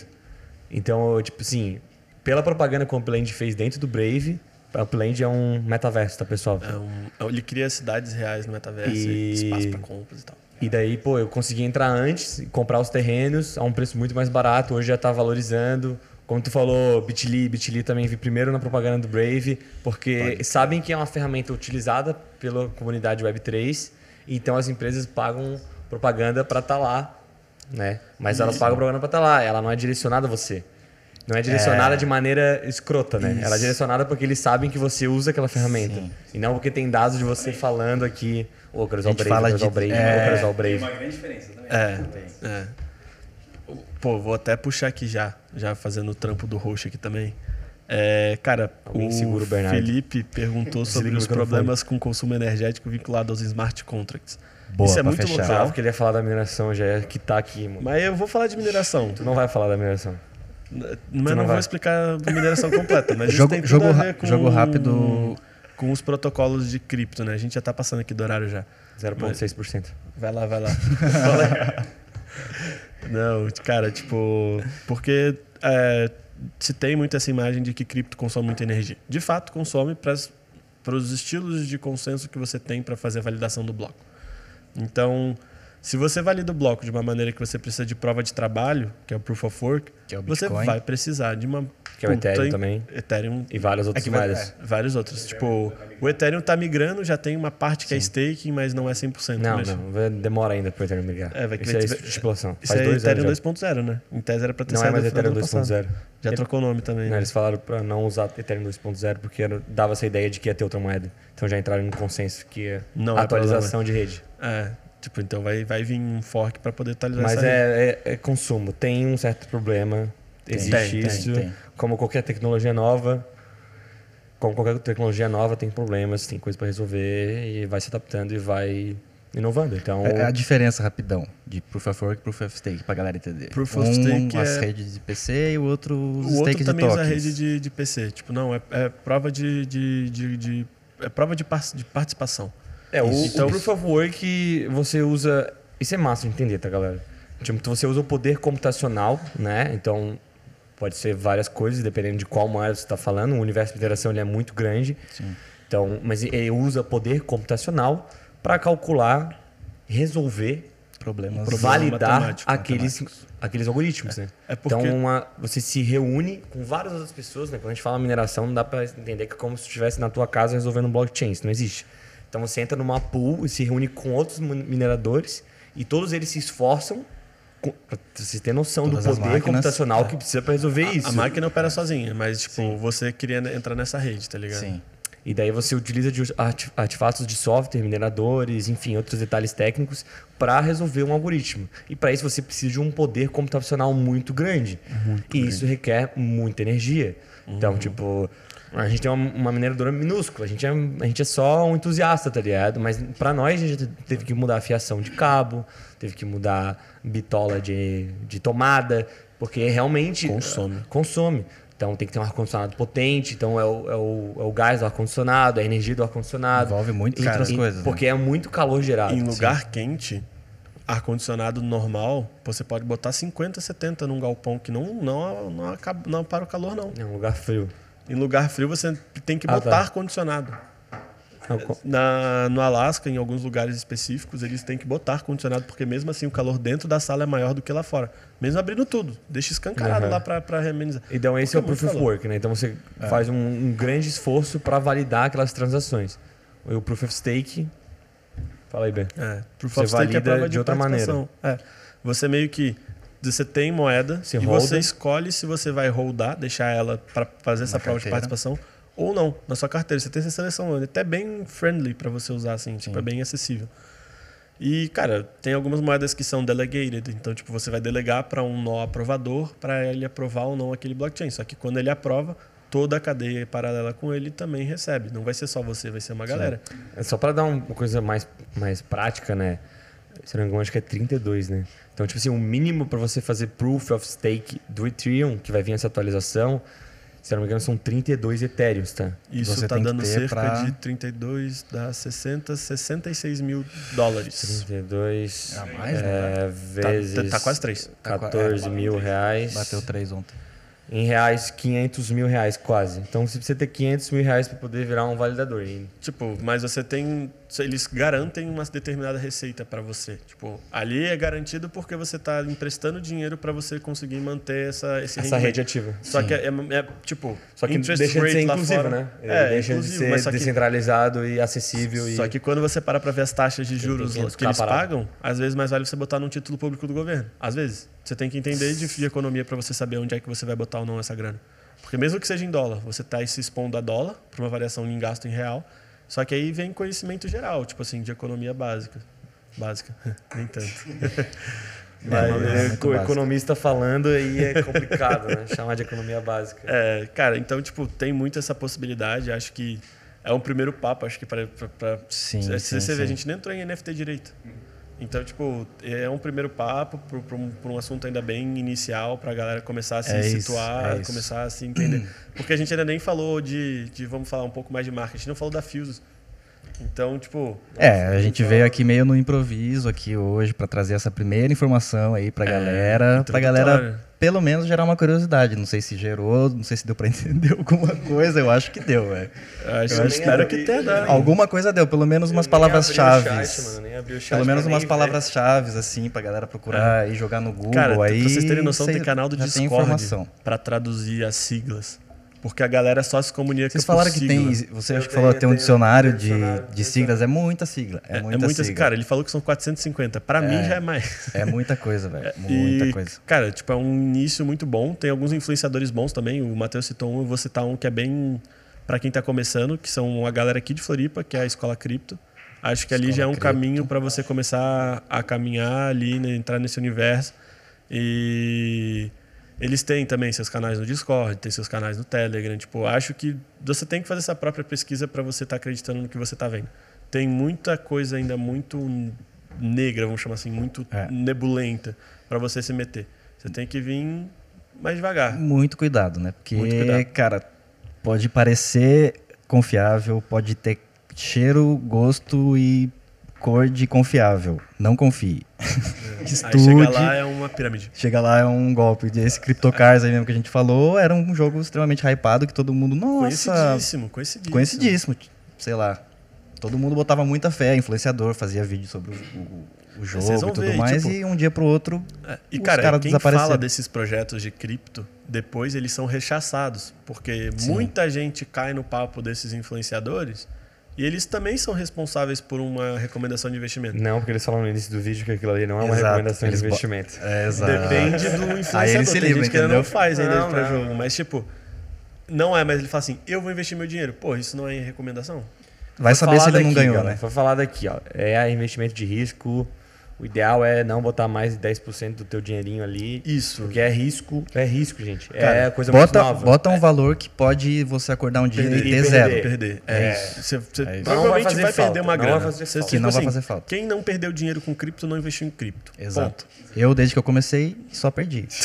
Então, eu, tipo assim, pela propaganda que o Upland fez dentro do Brave, Upland é um metaverso, tá, pessoal? É um- ele cria cidades reais no metaverso, E- e espaço para compras e tal. E daí, pô, eu consegui entrar antes, comprar os terrenos a um preço muito mais barato, hoje já tá valorizando. Como tu falou, Bitly, Bitly também vi primeiro na propaganda do Brave, porque sabem que é uma ferramenta utilizada pela comunidade Web3, então as empresas pagam propaganda para estar lá, né? Mas elas pagam propaganda para estar lá, ela não é direcionada a você. Não é direcionada de maneira escrota, né? Ela é direcionada porque eles sabem que você usa aquela ferramenta. E não porque tem dados de você falando aqui, ô, eu quero usar o Brave, eu quero usar o Brave, é, eu quero usar o Brave. grande diferença também. É, é. Pô, vou até puxar aqui já, já fazendo o trampo do host aqui também. É, cara, Alguém o segura o Bernardo. Felipe perguntou sobre os problemas com consumo energético vinculado aos smart contracts. Boa, Isso é muito fechar. Jurava legal. que ele ia falar da mineração, já ia quitar aqui, mano. Mas eu vou falar de mineração. Tu não vai falar da mineração. Mas não não, vou explicar a mineração completa. Mas [LAUGHS] isso Jogo- tem tudo jogo a ra- ver com, jogo rápido. com os protocolos de cripto, né? A gente já tá passando aqui do horário já. 0,6%. Vai lá, vai lá. [LAUGHS] Não, cara, tipo, porque é, se tem muito essa imagem de que cripto consome muita energia. De fato, consome para os estilos de consenso que você tem para fazer a validação do bloco. Então, se você valida o bloco de uma maneira que você precisa de prova de trabalho, que é o Proof of Work, é o você vai precisar de uma. Que é o Ethereum em- também. Ethereum E várias outras é vai- moedas. é, vários outros. Tipo, o Ethereum tá migrando, já tem uma parte que é staking, mas não é 100%. Não, mas- não. Demora ainda pro Ethereum migrar. É, vai Isso é estipulação. Isso Faz é dois Ethereum anos já. 2.0, né? Em tese era pra ter Não é saído mais no final Ethereum do ano passado. 2.0. Já trocou o nome também. Não, né? eles falaram pra não usar Ethereum 2.0 porque era- dava essa ideia de que ia ter outra moeda. Então já entraram no consenso que é Não é atualização de rede. É, tipo, então vai, vai vir um fork pra poder atualizar Mas essa rede. é, é- é consumo. Tem um certo problema. Existe Tem, tem, isso. tem. Como qualquer tecnologia nova. Como qualquer tecnologia nova, tem problemas, tem coisa para resolver e vai se adaptando e vai inovando. Então, É a diferença, rapidão, de Proof of Work e Proof of Stake, pra galera entender. Proof um, of Stake as é- redes de PC e o outro os O outro também usa tokens. rede de, de PC. Tipo, não, é, é prova de, de, de, de- É prova de, par- de participação. É, o. Então- o Proof of Work você usa. Isso é massa de entender, tá, galera? Tipo, você usa o poder computacional, né? Então, pode ser várias coisas, dependendo de qual moeda você está falando. O universo de interação ele é muito grande. Então, mas ele usa poder computacional para calcular, resolver, Problemas. Problema validar aqueles, aqueles algoritmos, né? É porque- Então, uma- você se reúne com várias outras pessoas, né? Quando a gente fala mineração, não dá para entender que é como se estivesse na tua casa resolvendo um blockchain, isso não existe. Então, você entra numa pool e se reúne com outros min- mineradores e todos eles se esforçam para você ter noção Todas do poder máquinas, computacional é. que precisa para resolver isso. A máquina opera sozinha, mas, tipo, você queria entrar nessa rede, tá ligado? Sim. E daí você utiliza de artefatos de software, mineradores, enfim, outros detalhes técnicos para resolver um algoritmo. E para isso você precisa de um poder computacional muito grande. e isso requer muita energia. Então, tipo, a gente tem uma, uma mineradora minúscula, a gente, é, a gente é só um entusiasta, tá ligado? Mas para nós a gente teve que mudar a fiação de cabo, teve que mudar bitola de, de tomada, porque realmente Consome. consome. Então tem que ter um ar-condicionado potente, então é o, é, o, é o gás do ar-condicionado, é a energia do ar-condicionado. Envolve muitas E- outras e- coisas, né? Porque é muito calor gerado. Em lugar quente, ar-condicionado normal, você pode botar 50, 70 num galpão que não, não, não, acaba, não para o calor, não. É um lugar frio. Em lugar frio, você tem que Ah, botar tá. ar-condicionado. Na, no Alasca, em alguns lugares específicos, eles têm que botar ar-condicionado, porque mesmo assim o calor dentro da sala é maior do que lá fora. Mesmo abrindo tudo. Deixa escancarado Uhum. lá pra remenizar. Então esse é o Porque é Proof muito of. Work, né? Então você faz um, um grande esforço para validar aquelas transações. E o Proof of Stake... Fala aí, Ben. É, Proof Você of Stake é valida prova de outra participação. É. Você meio que você tem moeda Você e holda. você escolhe se você vai holdar, deixar ela para fazer essa Na prova de carteira. participação ou não, na sua carteira. Você tem essa seleção, é até bem friendly para você usar assim, tipo, é bem acessível. E, cara, tem algumas moedas que são delegated, então tipo, você vai delegar para um nó aprovador para ele aprovar ou não aquele blockchain. Só que quando ele aprova, toda a cadeia paralela com ele também recebe. Não vai ser só você, vai ser uma galera. É só para dar uma coisa mais, mais prática, né? Se não me acho que é 32, né? Então, tipo assim, o mínimo para você fazer Proof of Stake do Ethereum, que vai vir essa atualização, se eu não me engano, são 32 Ethereums, tá? Isso Você tá dando cerca pra- de 32, dá 60, 66 mil dólares. 32 É mais, é, Tá, vezes tá quase 3. Tá qua- 14 mil reais. Bateu três ontem. Em reais, 500 mil reais quase. Então você precisa ter 500 mil reais para poder virar um validador. E Tipo, mas você tem. Eles garantem uma determinada receita para você. Tipo, ali é garantido porque você está emprestando dinheiro para você conseguir manter essa, esse essa rede ativa. Só que é, é, é, tipo, Só que deixa de ser inclusivo, fora- né? É, deixa de ser só que, descentralizado e acessível. só e... que quando você para para ver as taxas de juros 500 que eles parado. pagam, às vezes mais vale você botar num título público do governo. Às vezes. Você tem que entender de, de economia para você saber onde é que você vai botar ou não essa grana. Porque mesmo que seja em dólar, você está se expondo a dólar para uma variação em gasto em real. Só que aí vem conhecimento geral, tipo assim, de economia básica. Básica, [LAUGHS] nem tanto. [LAUGHS] Mas, É, é, muito o economista falando aí é complicado, né? Chamar de economia básica. É, cara, então, tipo, tem muito essa possibilidade. Acho que é um primeiro papo, acho que para. Sim, Se sim, você vê, a sim. gente nem entrou em NFT direito. Então, tipo, é um primeiro papo para um, um assunto ainda bem inicial, para a galera começar a se É isso, situar, é isso. começar a se entender. [CLEARS THROAT] Porque a gente ainda nem falou de, de, vamos falar um pouco mais de marketing, a gente não falou da Fuse. Então, tipo, É, a gente veio aqui meio no improviso aqui hoje para trazer essa primeira informação aí pra galera, pra galera introdutória. Pelo menos gerar uma curiosidade. Não sei se gerou, não sei se deu pra [LAUGHS] entender alguma coisa, eu acho que deu, velho. acho, Eu eu espero abri- que tenha dado. Alguma coisa deu, pelo menos umas palavras-chave. Pelo menos umas palavras-chave, assim, pra galera procurar e jogar no Google. Cara, aí, pra vocês terem noção, tem canal do Discord informação. para traduzir as siglas. Porque a galera só se comunica Vocês por falaram que tem. Você Eu acho que falou que tem um dicionário tenho de, dicionário, de siglas. É muita sigla. É, É, muita é muito assim, sigla. cara, ele falou que são 450. Pra mim já é mais. É muita coisa, velho. [LAUGHS] Muita E, coisa. Cara, tipo, é um início muito bom. Tem alguns influenciadores bons também. O Matheus citou um, eu vou citar um que é bem pra quem tá começando, que são a galera aqui de Floripa, que é a Escola Cripto. Acho que ali Escola já é um Cripto. caminho para você começar a caminhar ali, né, entrar nesse universo. E eles têm também seus canais no Discord, tem seus canais no Telegram. Tipo, acho que você tem que fazer essa própria pesquisa para você estar acreditando no que você tá vendo. Tem muita coisa ainda muito negra, vamos chamar assim, muito É. nebulenta para você se meter. Você tem que vir mais devagar. Muito cuidado, né? Porque, cuidado. cara, pode parecer confiável, pode ter cheiro, gosto e cor de confiável. Não confie. [LAUGHS] Aí Estude. chega lá é uma pirâmide. Chega lá, é um golpe. Esse CryptoCars aí mesmo que a gente falou, era um jogo extremamente hypado que todo mundo, nossa, Conhecidíssimo, conhecidíssimo. conhecidíssimo. Sei lá. Todo mundo botava muita fé, influenciador, fazia vídeo sobre o, o- o jogo e tudo ver, mais, tipo, e um dia pro outro. É, E, Os cara, caras quem fala desses projetos de cripto, depois eles são rechaçados. Porque Sim. muita gente cai no papo desses influenciadores e eles também são responsáveis por uma recomendação de investimento. Não, porque eles falam no início do vídeo que aquilo ali não é uma Exato, recomendação de eles bo- investimento. É, exato. Depende do influenciador. [LAUGHS] Aí ele se Tem livra, gente que ainda não faz ainda Não, pra não. jogo. Mas, tipo, não é, mas ele fala assim, eu vou investir meu dinheiro. Pô, isso não é recomendação? Vai Foi saber se ele não ganhou, galera, né? Foi falado aqui, ó. É investimento de risco. O ideal é não botar mais de 10% do teu dinheirinho ali. Isso. Porque é risco, é risco, gente. Cara, é coisa bota, muito nova. bota um valor que pode você acordar um dia Perder, e ter perder. zero. Perder. É. É. isso. Você, você É isso. provavelmente Não vai vai, fazer perder falta, uma não grana. vai fazer falta. Que não vai assim, fazer falta. Quem não perdeu dinheiro com cripto não investiu em cripto. Exato. Eu, desde que eu comecei, só perdi. [LAUGHS]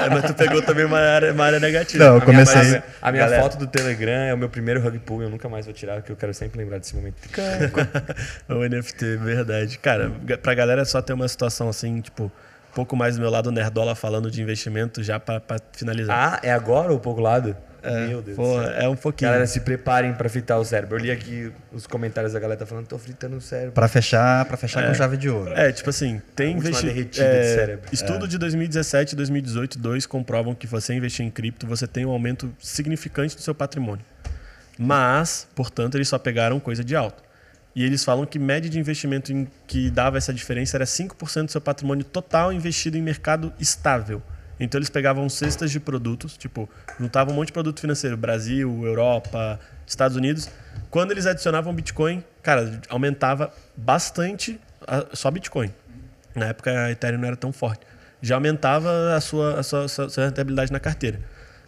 É, mas tu pegou também uma área, uma área negativa. Não, eu A minha, comecei- a minha- a minha Galera. foto do Telegram é o meu primeiro rug pull. Eu nunca mais vou tirar, porque eu quero sempre lembrar desse momento. [LAUGHS] o NFT, verdade. Cara, pra galera só ter uma situação assim, tipo, um pouco mais do meu lado nerdola falando de investimento já pra, pra finalizar. Ah, é agora ou pouco lado? Meu Deus Pô, do céu. é um pouquinho. Galera, se preparem pra fritar o cérebro. Eu li aqui os comentários da galera tá falando, tô fritando o cérebro. Pra fechar, pra fechar com chave de ouro. É, tipo assim, tem A última investi- derretida é, de cérebro. Estudo de 2017 e 2018, dois comprovam que você investir em cripto, você tem um aumento significante do seu patrimônio. Mas, portanto, eles só pegaram coisa de alto. E eles falam que média de investimento em que dava essa diferença era 5% do seu patrimônio total investido em mercado estável. Então eles pegavam cestas de produtos, tipo, juntavam um monte de produto financeiro, Brasil, Europa, Estados Unidos. Quando eles adicionavam Bitcoin, cara, aumentava bastante a- só Bitcoin. Na época a Ethereum não era tão forte. Já aumentava a sua, a sua, sua- sua rentabilidade na carteira.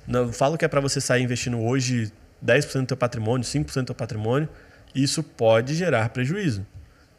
Não falo que é para você sair investindo hoje 10% do teu patrimônio, 5% do teu patrimônio, isso pode gerar prejuízo.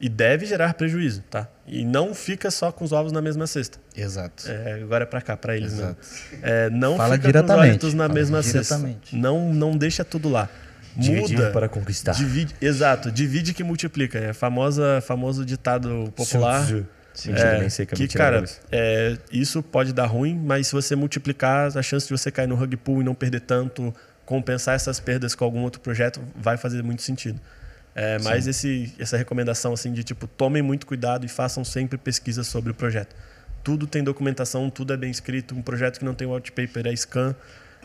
E deve gerar prejuízo, tá? E não fica só com os ovos na mesma cesta. Exato. É, agora é para cá, para eles Exato. mesmo. É, não Fala fica diretamente, com os ólitos na fala mesma cesta. diretamente. Não, não deixa tudo lá. Dividir Muda. para conquistar. Divide, exato, divide que multiplica. É famosa, famoso ditado popular. Tzu. Mentira, É, nem sei que é que, cara, mas- é, isso pode dar ruim, mas se você multiplicar a chance de você cair no rug pull e não perder tanto, compensar essas perdas com algum outro projeto, vai fazer muito sentido. É, mas esse, essa recomendação assim de tipo, tomem muito cuidado e façam sempre pesquisa sobre o projeto. Tudo tem documentação, tudo é bem escrito. Um projeto que não tem white paper é scan.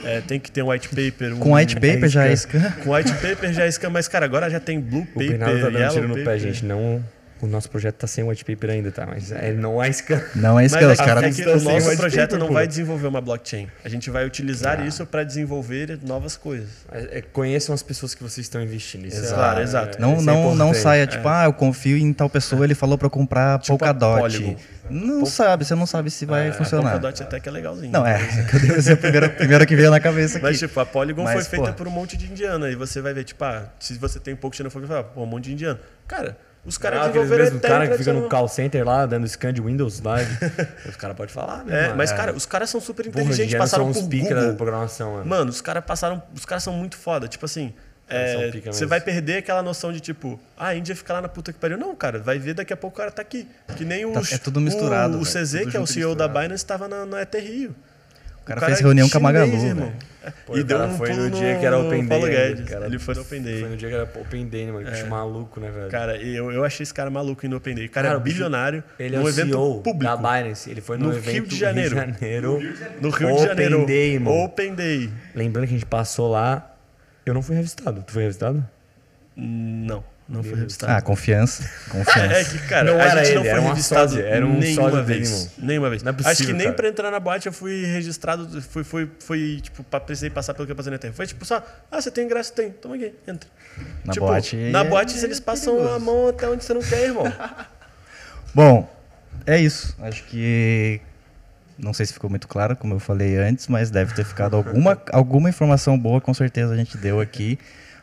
É, tem que ter um white paper. Um, Com white paper já é scan. Com white paper já é scan, mas cara, agora já tem blue O paper, Bernardo tá dando yellow tiro no paper. pé, gente. Não, o nosso projeto tá sem white paper ainda, tá? Mas é, não é scan. Não é é os que- caras é tão- que o nosso white projeto paper, não pô. vai desenvolver uma blockchain. A gente vai utilizar Ah. isso para desenvolver novas coisas. É, é, conheçam as pessoas que vocês estão investindo. Isso Exato, é, Claro, exato. Não, isso é não, não importante. saia tipo, ah, eu confio em tal pessoa, ele falou pra eu comprar Tipo Polkadot. Não sabe, você não sabe se vai É, funcionar. A Polkadot até que é legalzinho. Não, é, [LAUGHS] que eu a primeira, primeira que veio na cabeça aqui. Mas, tipo, a Polygon Mas, foi feita pô. por um monte de indiano. Aí você vai ver, tipo, ah, se você tem pouco xenofobia, fala, pô, um monte de indiano. Cara, os caras Ah, desenvolveram mesmo cara que fica no tradicional. call center lá, dando scan de Windows lá. [LAUGHS] os caras podem falar, né? É, mano? mas, cara, os caras são super Porra, inteligentes, indianos passaram são por pica da Google. programação, mano. Mano, os caras passaram. Os caras são muito foda. Tipo assim. É, você vai perder aquela noção de tipo, ah, a Índia fica lá na puta que pariu. Não, cara, vai ver daqui a pouco o cara tá aqui. Que nem o. Tá- é tudo misturado, O, o CZ, que é o CEO da misturado. Binance, estava na, na ET Rio. O cara fez reunião com a Magalu, irmão. velho. É, Pô, e deu cara um foi no dia que era Open Paulo Day ainda, Guedes. cara. Ele foi no Open Day. Foi no dia que era Open Day, né, mano? Que bicho maluco, né, velho? Cara, eu, eu achei esse cara maluco indo no Open Day. O cara, Cara, é bilionário. Ele é num o evento CEO público. da Binance. Ele foi no, No evento Rio de Janeiro. Rio de Janeiro. No Rio de Open Janeiro. Day, irmão. Open Day. Lembrando que a gente passou lá. Eu não fui revistado. Tu foi revistado? Não, não foi revistado. Ah, confiança. [LAUGHS] É Confiança. que, cara, Não a era gente não ele, foi era uma revistado sósia, era um nenhuma dele, vez. nenhuma vez. Não é Acho possível, que nem pra entrar na boate eu fui registrado, fui, fui, fui tipo, pra, precisei passar pelo que eu passei na terra. Foi tipo só, ah, você tem ingresso? Tem, toma aqui, entra. Na tipo, boate Na é- boate eles passam a mão até onde você não quer, irmão. [LAUGHS] Bom, é isso. Acho que. Não sei se ficou muito claro, como eu falei antes, mas deve ter ficado alguma, [LAUGHS] alguma informação boa, com certeza a gente deu aqui.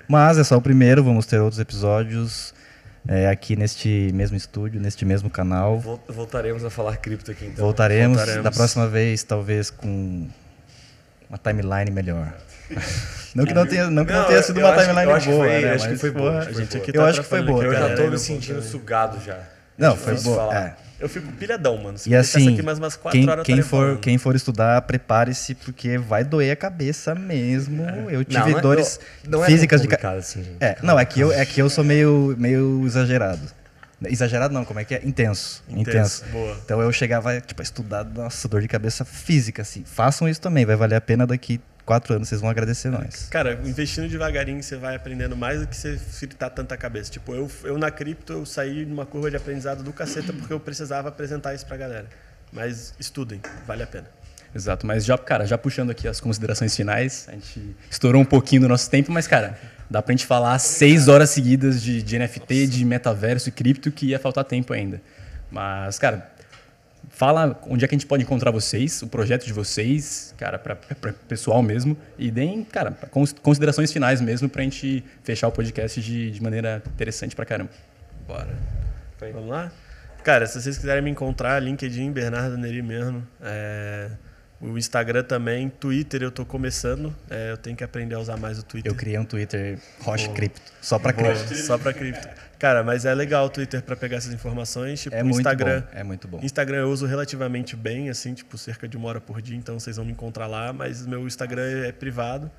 Mas é só o primeiro, vamos ter outros episódios é, aqui neste mesmo estúdio, neste mesmo canal. Vol- Voltaremos a falar cripto aqui então. Voltaremos, voltaremos. da próxima vez, talvez com uma timeline melhor. [LAUGHS] Não que não tenha, não que não Não, tenha sido uma timeline boa, né? acho que foi boa, A gente aqui Eu acho que foi boa, Eu já tô me sentindo sugado já. Não, É foi falar. é. Eu fico pilhadão, mano. Se E assim, aqui mais umas quatro quem, quem, for, falando. quem for estudar, prepare-se, porque vai doer a cabeça mesmo. Eu tive Não, não é- dores não é físicas tão de ca- complicado assim. É, não, é que eu, é que eu sou meio, meio exagerado. Exagerado não, como é que é? Intenso. Intenso, Intenso. boa. Então eu chegava, tipo, a estudar, nossa, dor de cabeça física, assim. Façam isso também, vai valer a pena daqui quatro anos, vocês vão agradecer nós. Cara, investindo devagarinho, você vai aprendendo mais do que você fritar tanta cabeça. Tipo, eu, eu na cripto, eu saí numa curva de aprendizado do caceta porque eu precisava apresentar isso pra galera. Mas estudem, vale a pena. Exato, mas já, cara, já puxando aqui as considerações finais, a gente estourou um pouquinho do nosso tempo, mas, cara, dá pra gente falar seis horas seguidas de, de NFT, de metaverso e cripto, que ia faltar tempo ainda. Mas, cara, fala onde é que a gente pode encontrar vocês, o projeto de vocês, cara, para pessoal mesmo, e deem, cara, cons- considerações finais mesmo pra gente fechar o podcast de, de maneira interessante pra caramba. Bora. Vamos lá? Cara, se vocês quiserem me encontrar, LinkedIn, Bernardo Neri mesmo. É, o Instagram também, Twitter eu tô começando. É, eu tenho que aprender a usar mais o Twitter. Eu criei um Twitter Roche Cripto, só pra Boa, cripto. Só pra cripto. Cara, mas é legal o Twitter pra pegar essas informações. Tipo, É o muito Instagram. bom, é muito bom. Instagram eu uso relativamente bem, assim, tipo, cerca de uma hora por dia, então vocês vão me encontrar lá, mas meu Instagram é privado.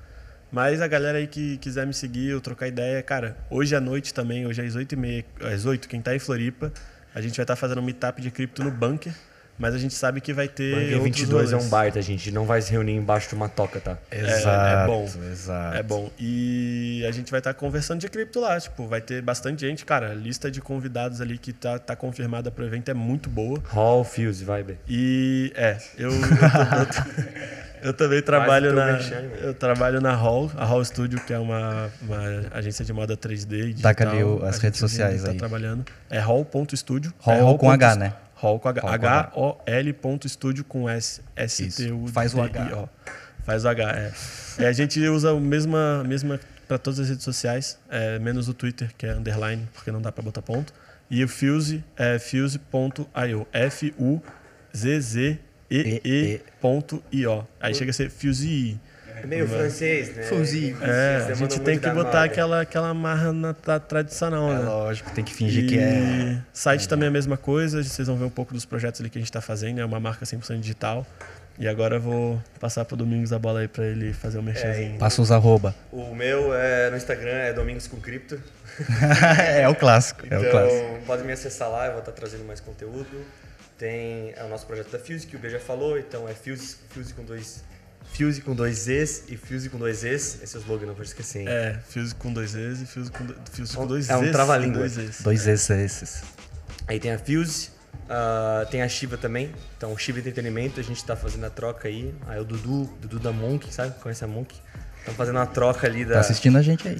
Mas a galera aí que quiser me seguir, eu trocar ideia, cara, hoje à noite também, hoje às 8h30, às 8 quem tá em Floripa, a gente vai estar fazendo um meetup de cripto no bunker, mas a gente sabe que vai ter. Outros 22 é um bar, tá, gente? Não vai se reunir embaixo de uma toca, tá? Exato, é bom. exato. É bom. E a gente vai estar conversando de cripto lá. Tipo, vai ter bastante gente. Cara, a lista de convidados ali que tá, tá confirmada pro evento é muito boa. Hall, Fuse, vibe. E é, eu, [LAUGHS] eu, tô- eu também trabalho na eu trabalho na Hall, a Hall Studio, que é uma, uma agência de moda 3D e digital. Taca ali as A gente redes sociais tá aí. trabalhando. É hall.studio. Hall é com ponto- H, né? Hall com H. Hall com H. H-O-L ponto estúdio com S. S-T-U. Faz o H. Faz o H, é. É, a gente usa a mesma, mesma para todas as redes sociais, é, menos o Twitter, que é underline, porque não dá para botar ponto. E o Fuse é fuse.io. F-U-Z-Z-E-E.io. Aí chega a ser Fuse.io. É meio francês, né? Fuzinho. É, Você a gente tem que botar aquela, aquela marra na, tra- tradicional, É né? lógico, tem que fingir E que é. site também é a mesma coisa, vocês vão ver um pouco dos projetos ali que a gente está fazendo, é uma marca 100% digital. E agora eu vou passar pro Domingos a bola aí para ele fazer o um merchanzinho. Passa os arroba. O meu é no Instagram é Domingos com Cripto. [LAUGHS] é o clássico, é o clássico. Então, pode me acessar lá, eu vou estar trazendo mais conteúdo. Tem é o nosso projeto da Fuse, que o B já falou, então é Fuse, Fuse com dois. Fuse com dois Zs e Fuse com dois Es. Esse é o slogan, não pode esquecer. hein? É, Fuse com dois Es e Fuse com, do- Fuse com dois É um Zs e trava-língua. dois Es. Dois esses, esses. Aí tem a Fuse, ah, tem a Shiva também. Então, o Shiva Entretenimento, a gente tá fazendo a troca aí. Aí o Dudu, Dudu da Monk, sabe? Conhece a Monk? Estamos fazendo uma troca ali da. Tá assistindo a gente aí.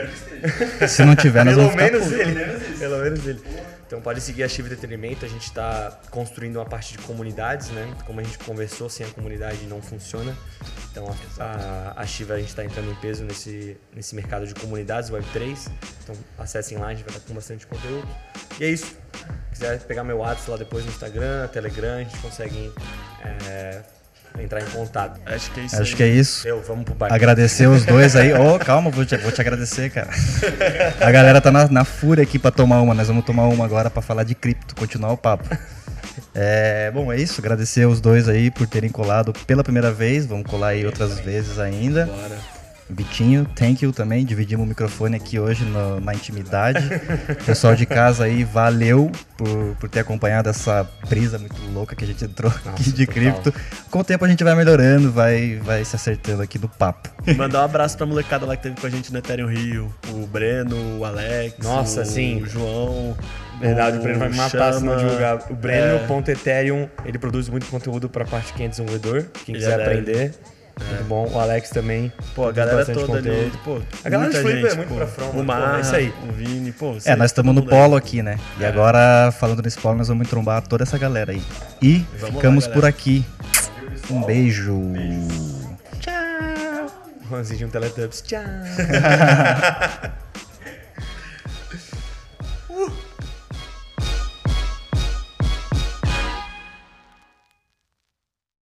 [LAUGHS] Se não tiver, nós Pelo vamos ficar menos putos. ele. Pelo menos ele. Então pode seguir a Shiva Entretenimento, a gente está construindo uma parte de comunidades, né? Como a gente conversou, sem a comunidade não funciona. Então a, a, a Shiva a gente está entrando em peso nesse, nesse mercado de comunidades Web3. Então acessem lá, a gente vai estar com bastante conteúdo. E é isso. Se quiser pegar meu WhatsApp lá depois no Instagram, Telegram, a gente consegue é, entrar em contato. Acho que é isso Acho aí. que é isso. Eu, vamos pro bar. Agradecer os [LAUGHS] dois aí. Ô, calma, vou te, vou te agradecer, cara. A galera tá na, na fúria aqui pra tomar uma. Nós vamos tomar uma agora pra falar de cripto, continuar o papo. É, bom, é isso. Agradecer os dois aí por terem colado pela primeira vez. Vamos colar aí outras vezes ainda. Bora. Vitinho, thank you também. Dividimos o microfone aqui hoje no- na intimidade. Pessoal de casa aí, valeu por, por ter acompanhado essa brisa muito louca que a gente entrou aqui de total. cripto. Com o tempo a gente vai melhorando, vai, vai se acertando aqui no papo. Mandar um abraço pra molecada lá que teve com a gente no Ethereum Rio. O Breno, o Alex, Nossa, o sim. João. Verdade, o Breno vai me matar se não divulgar. O Breno, É. Ethereum, ele produz muito conteúdo pra parte quem é desenvolvedor, quem Ele quiser é aprender. Muito bom. O Alex também. Pô, a galera toda ali. conteúdo. Pô, A galera muita de Floripa é muito pô. pra front, O. Pô, Marra, é isso aí. o Vini, pô. É, nós estamos no mundo aí. polo aqui, né? E agora, falando nesse polo, nós vamos trombar toda essa galera aí. E Vamos lá, ficamos galera. por aqui. Um beijo. Juanzinho de um Teletubbies. Tchau. [LAUGHS]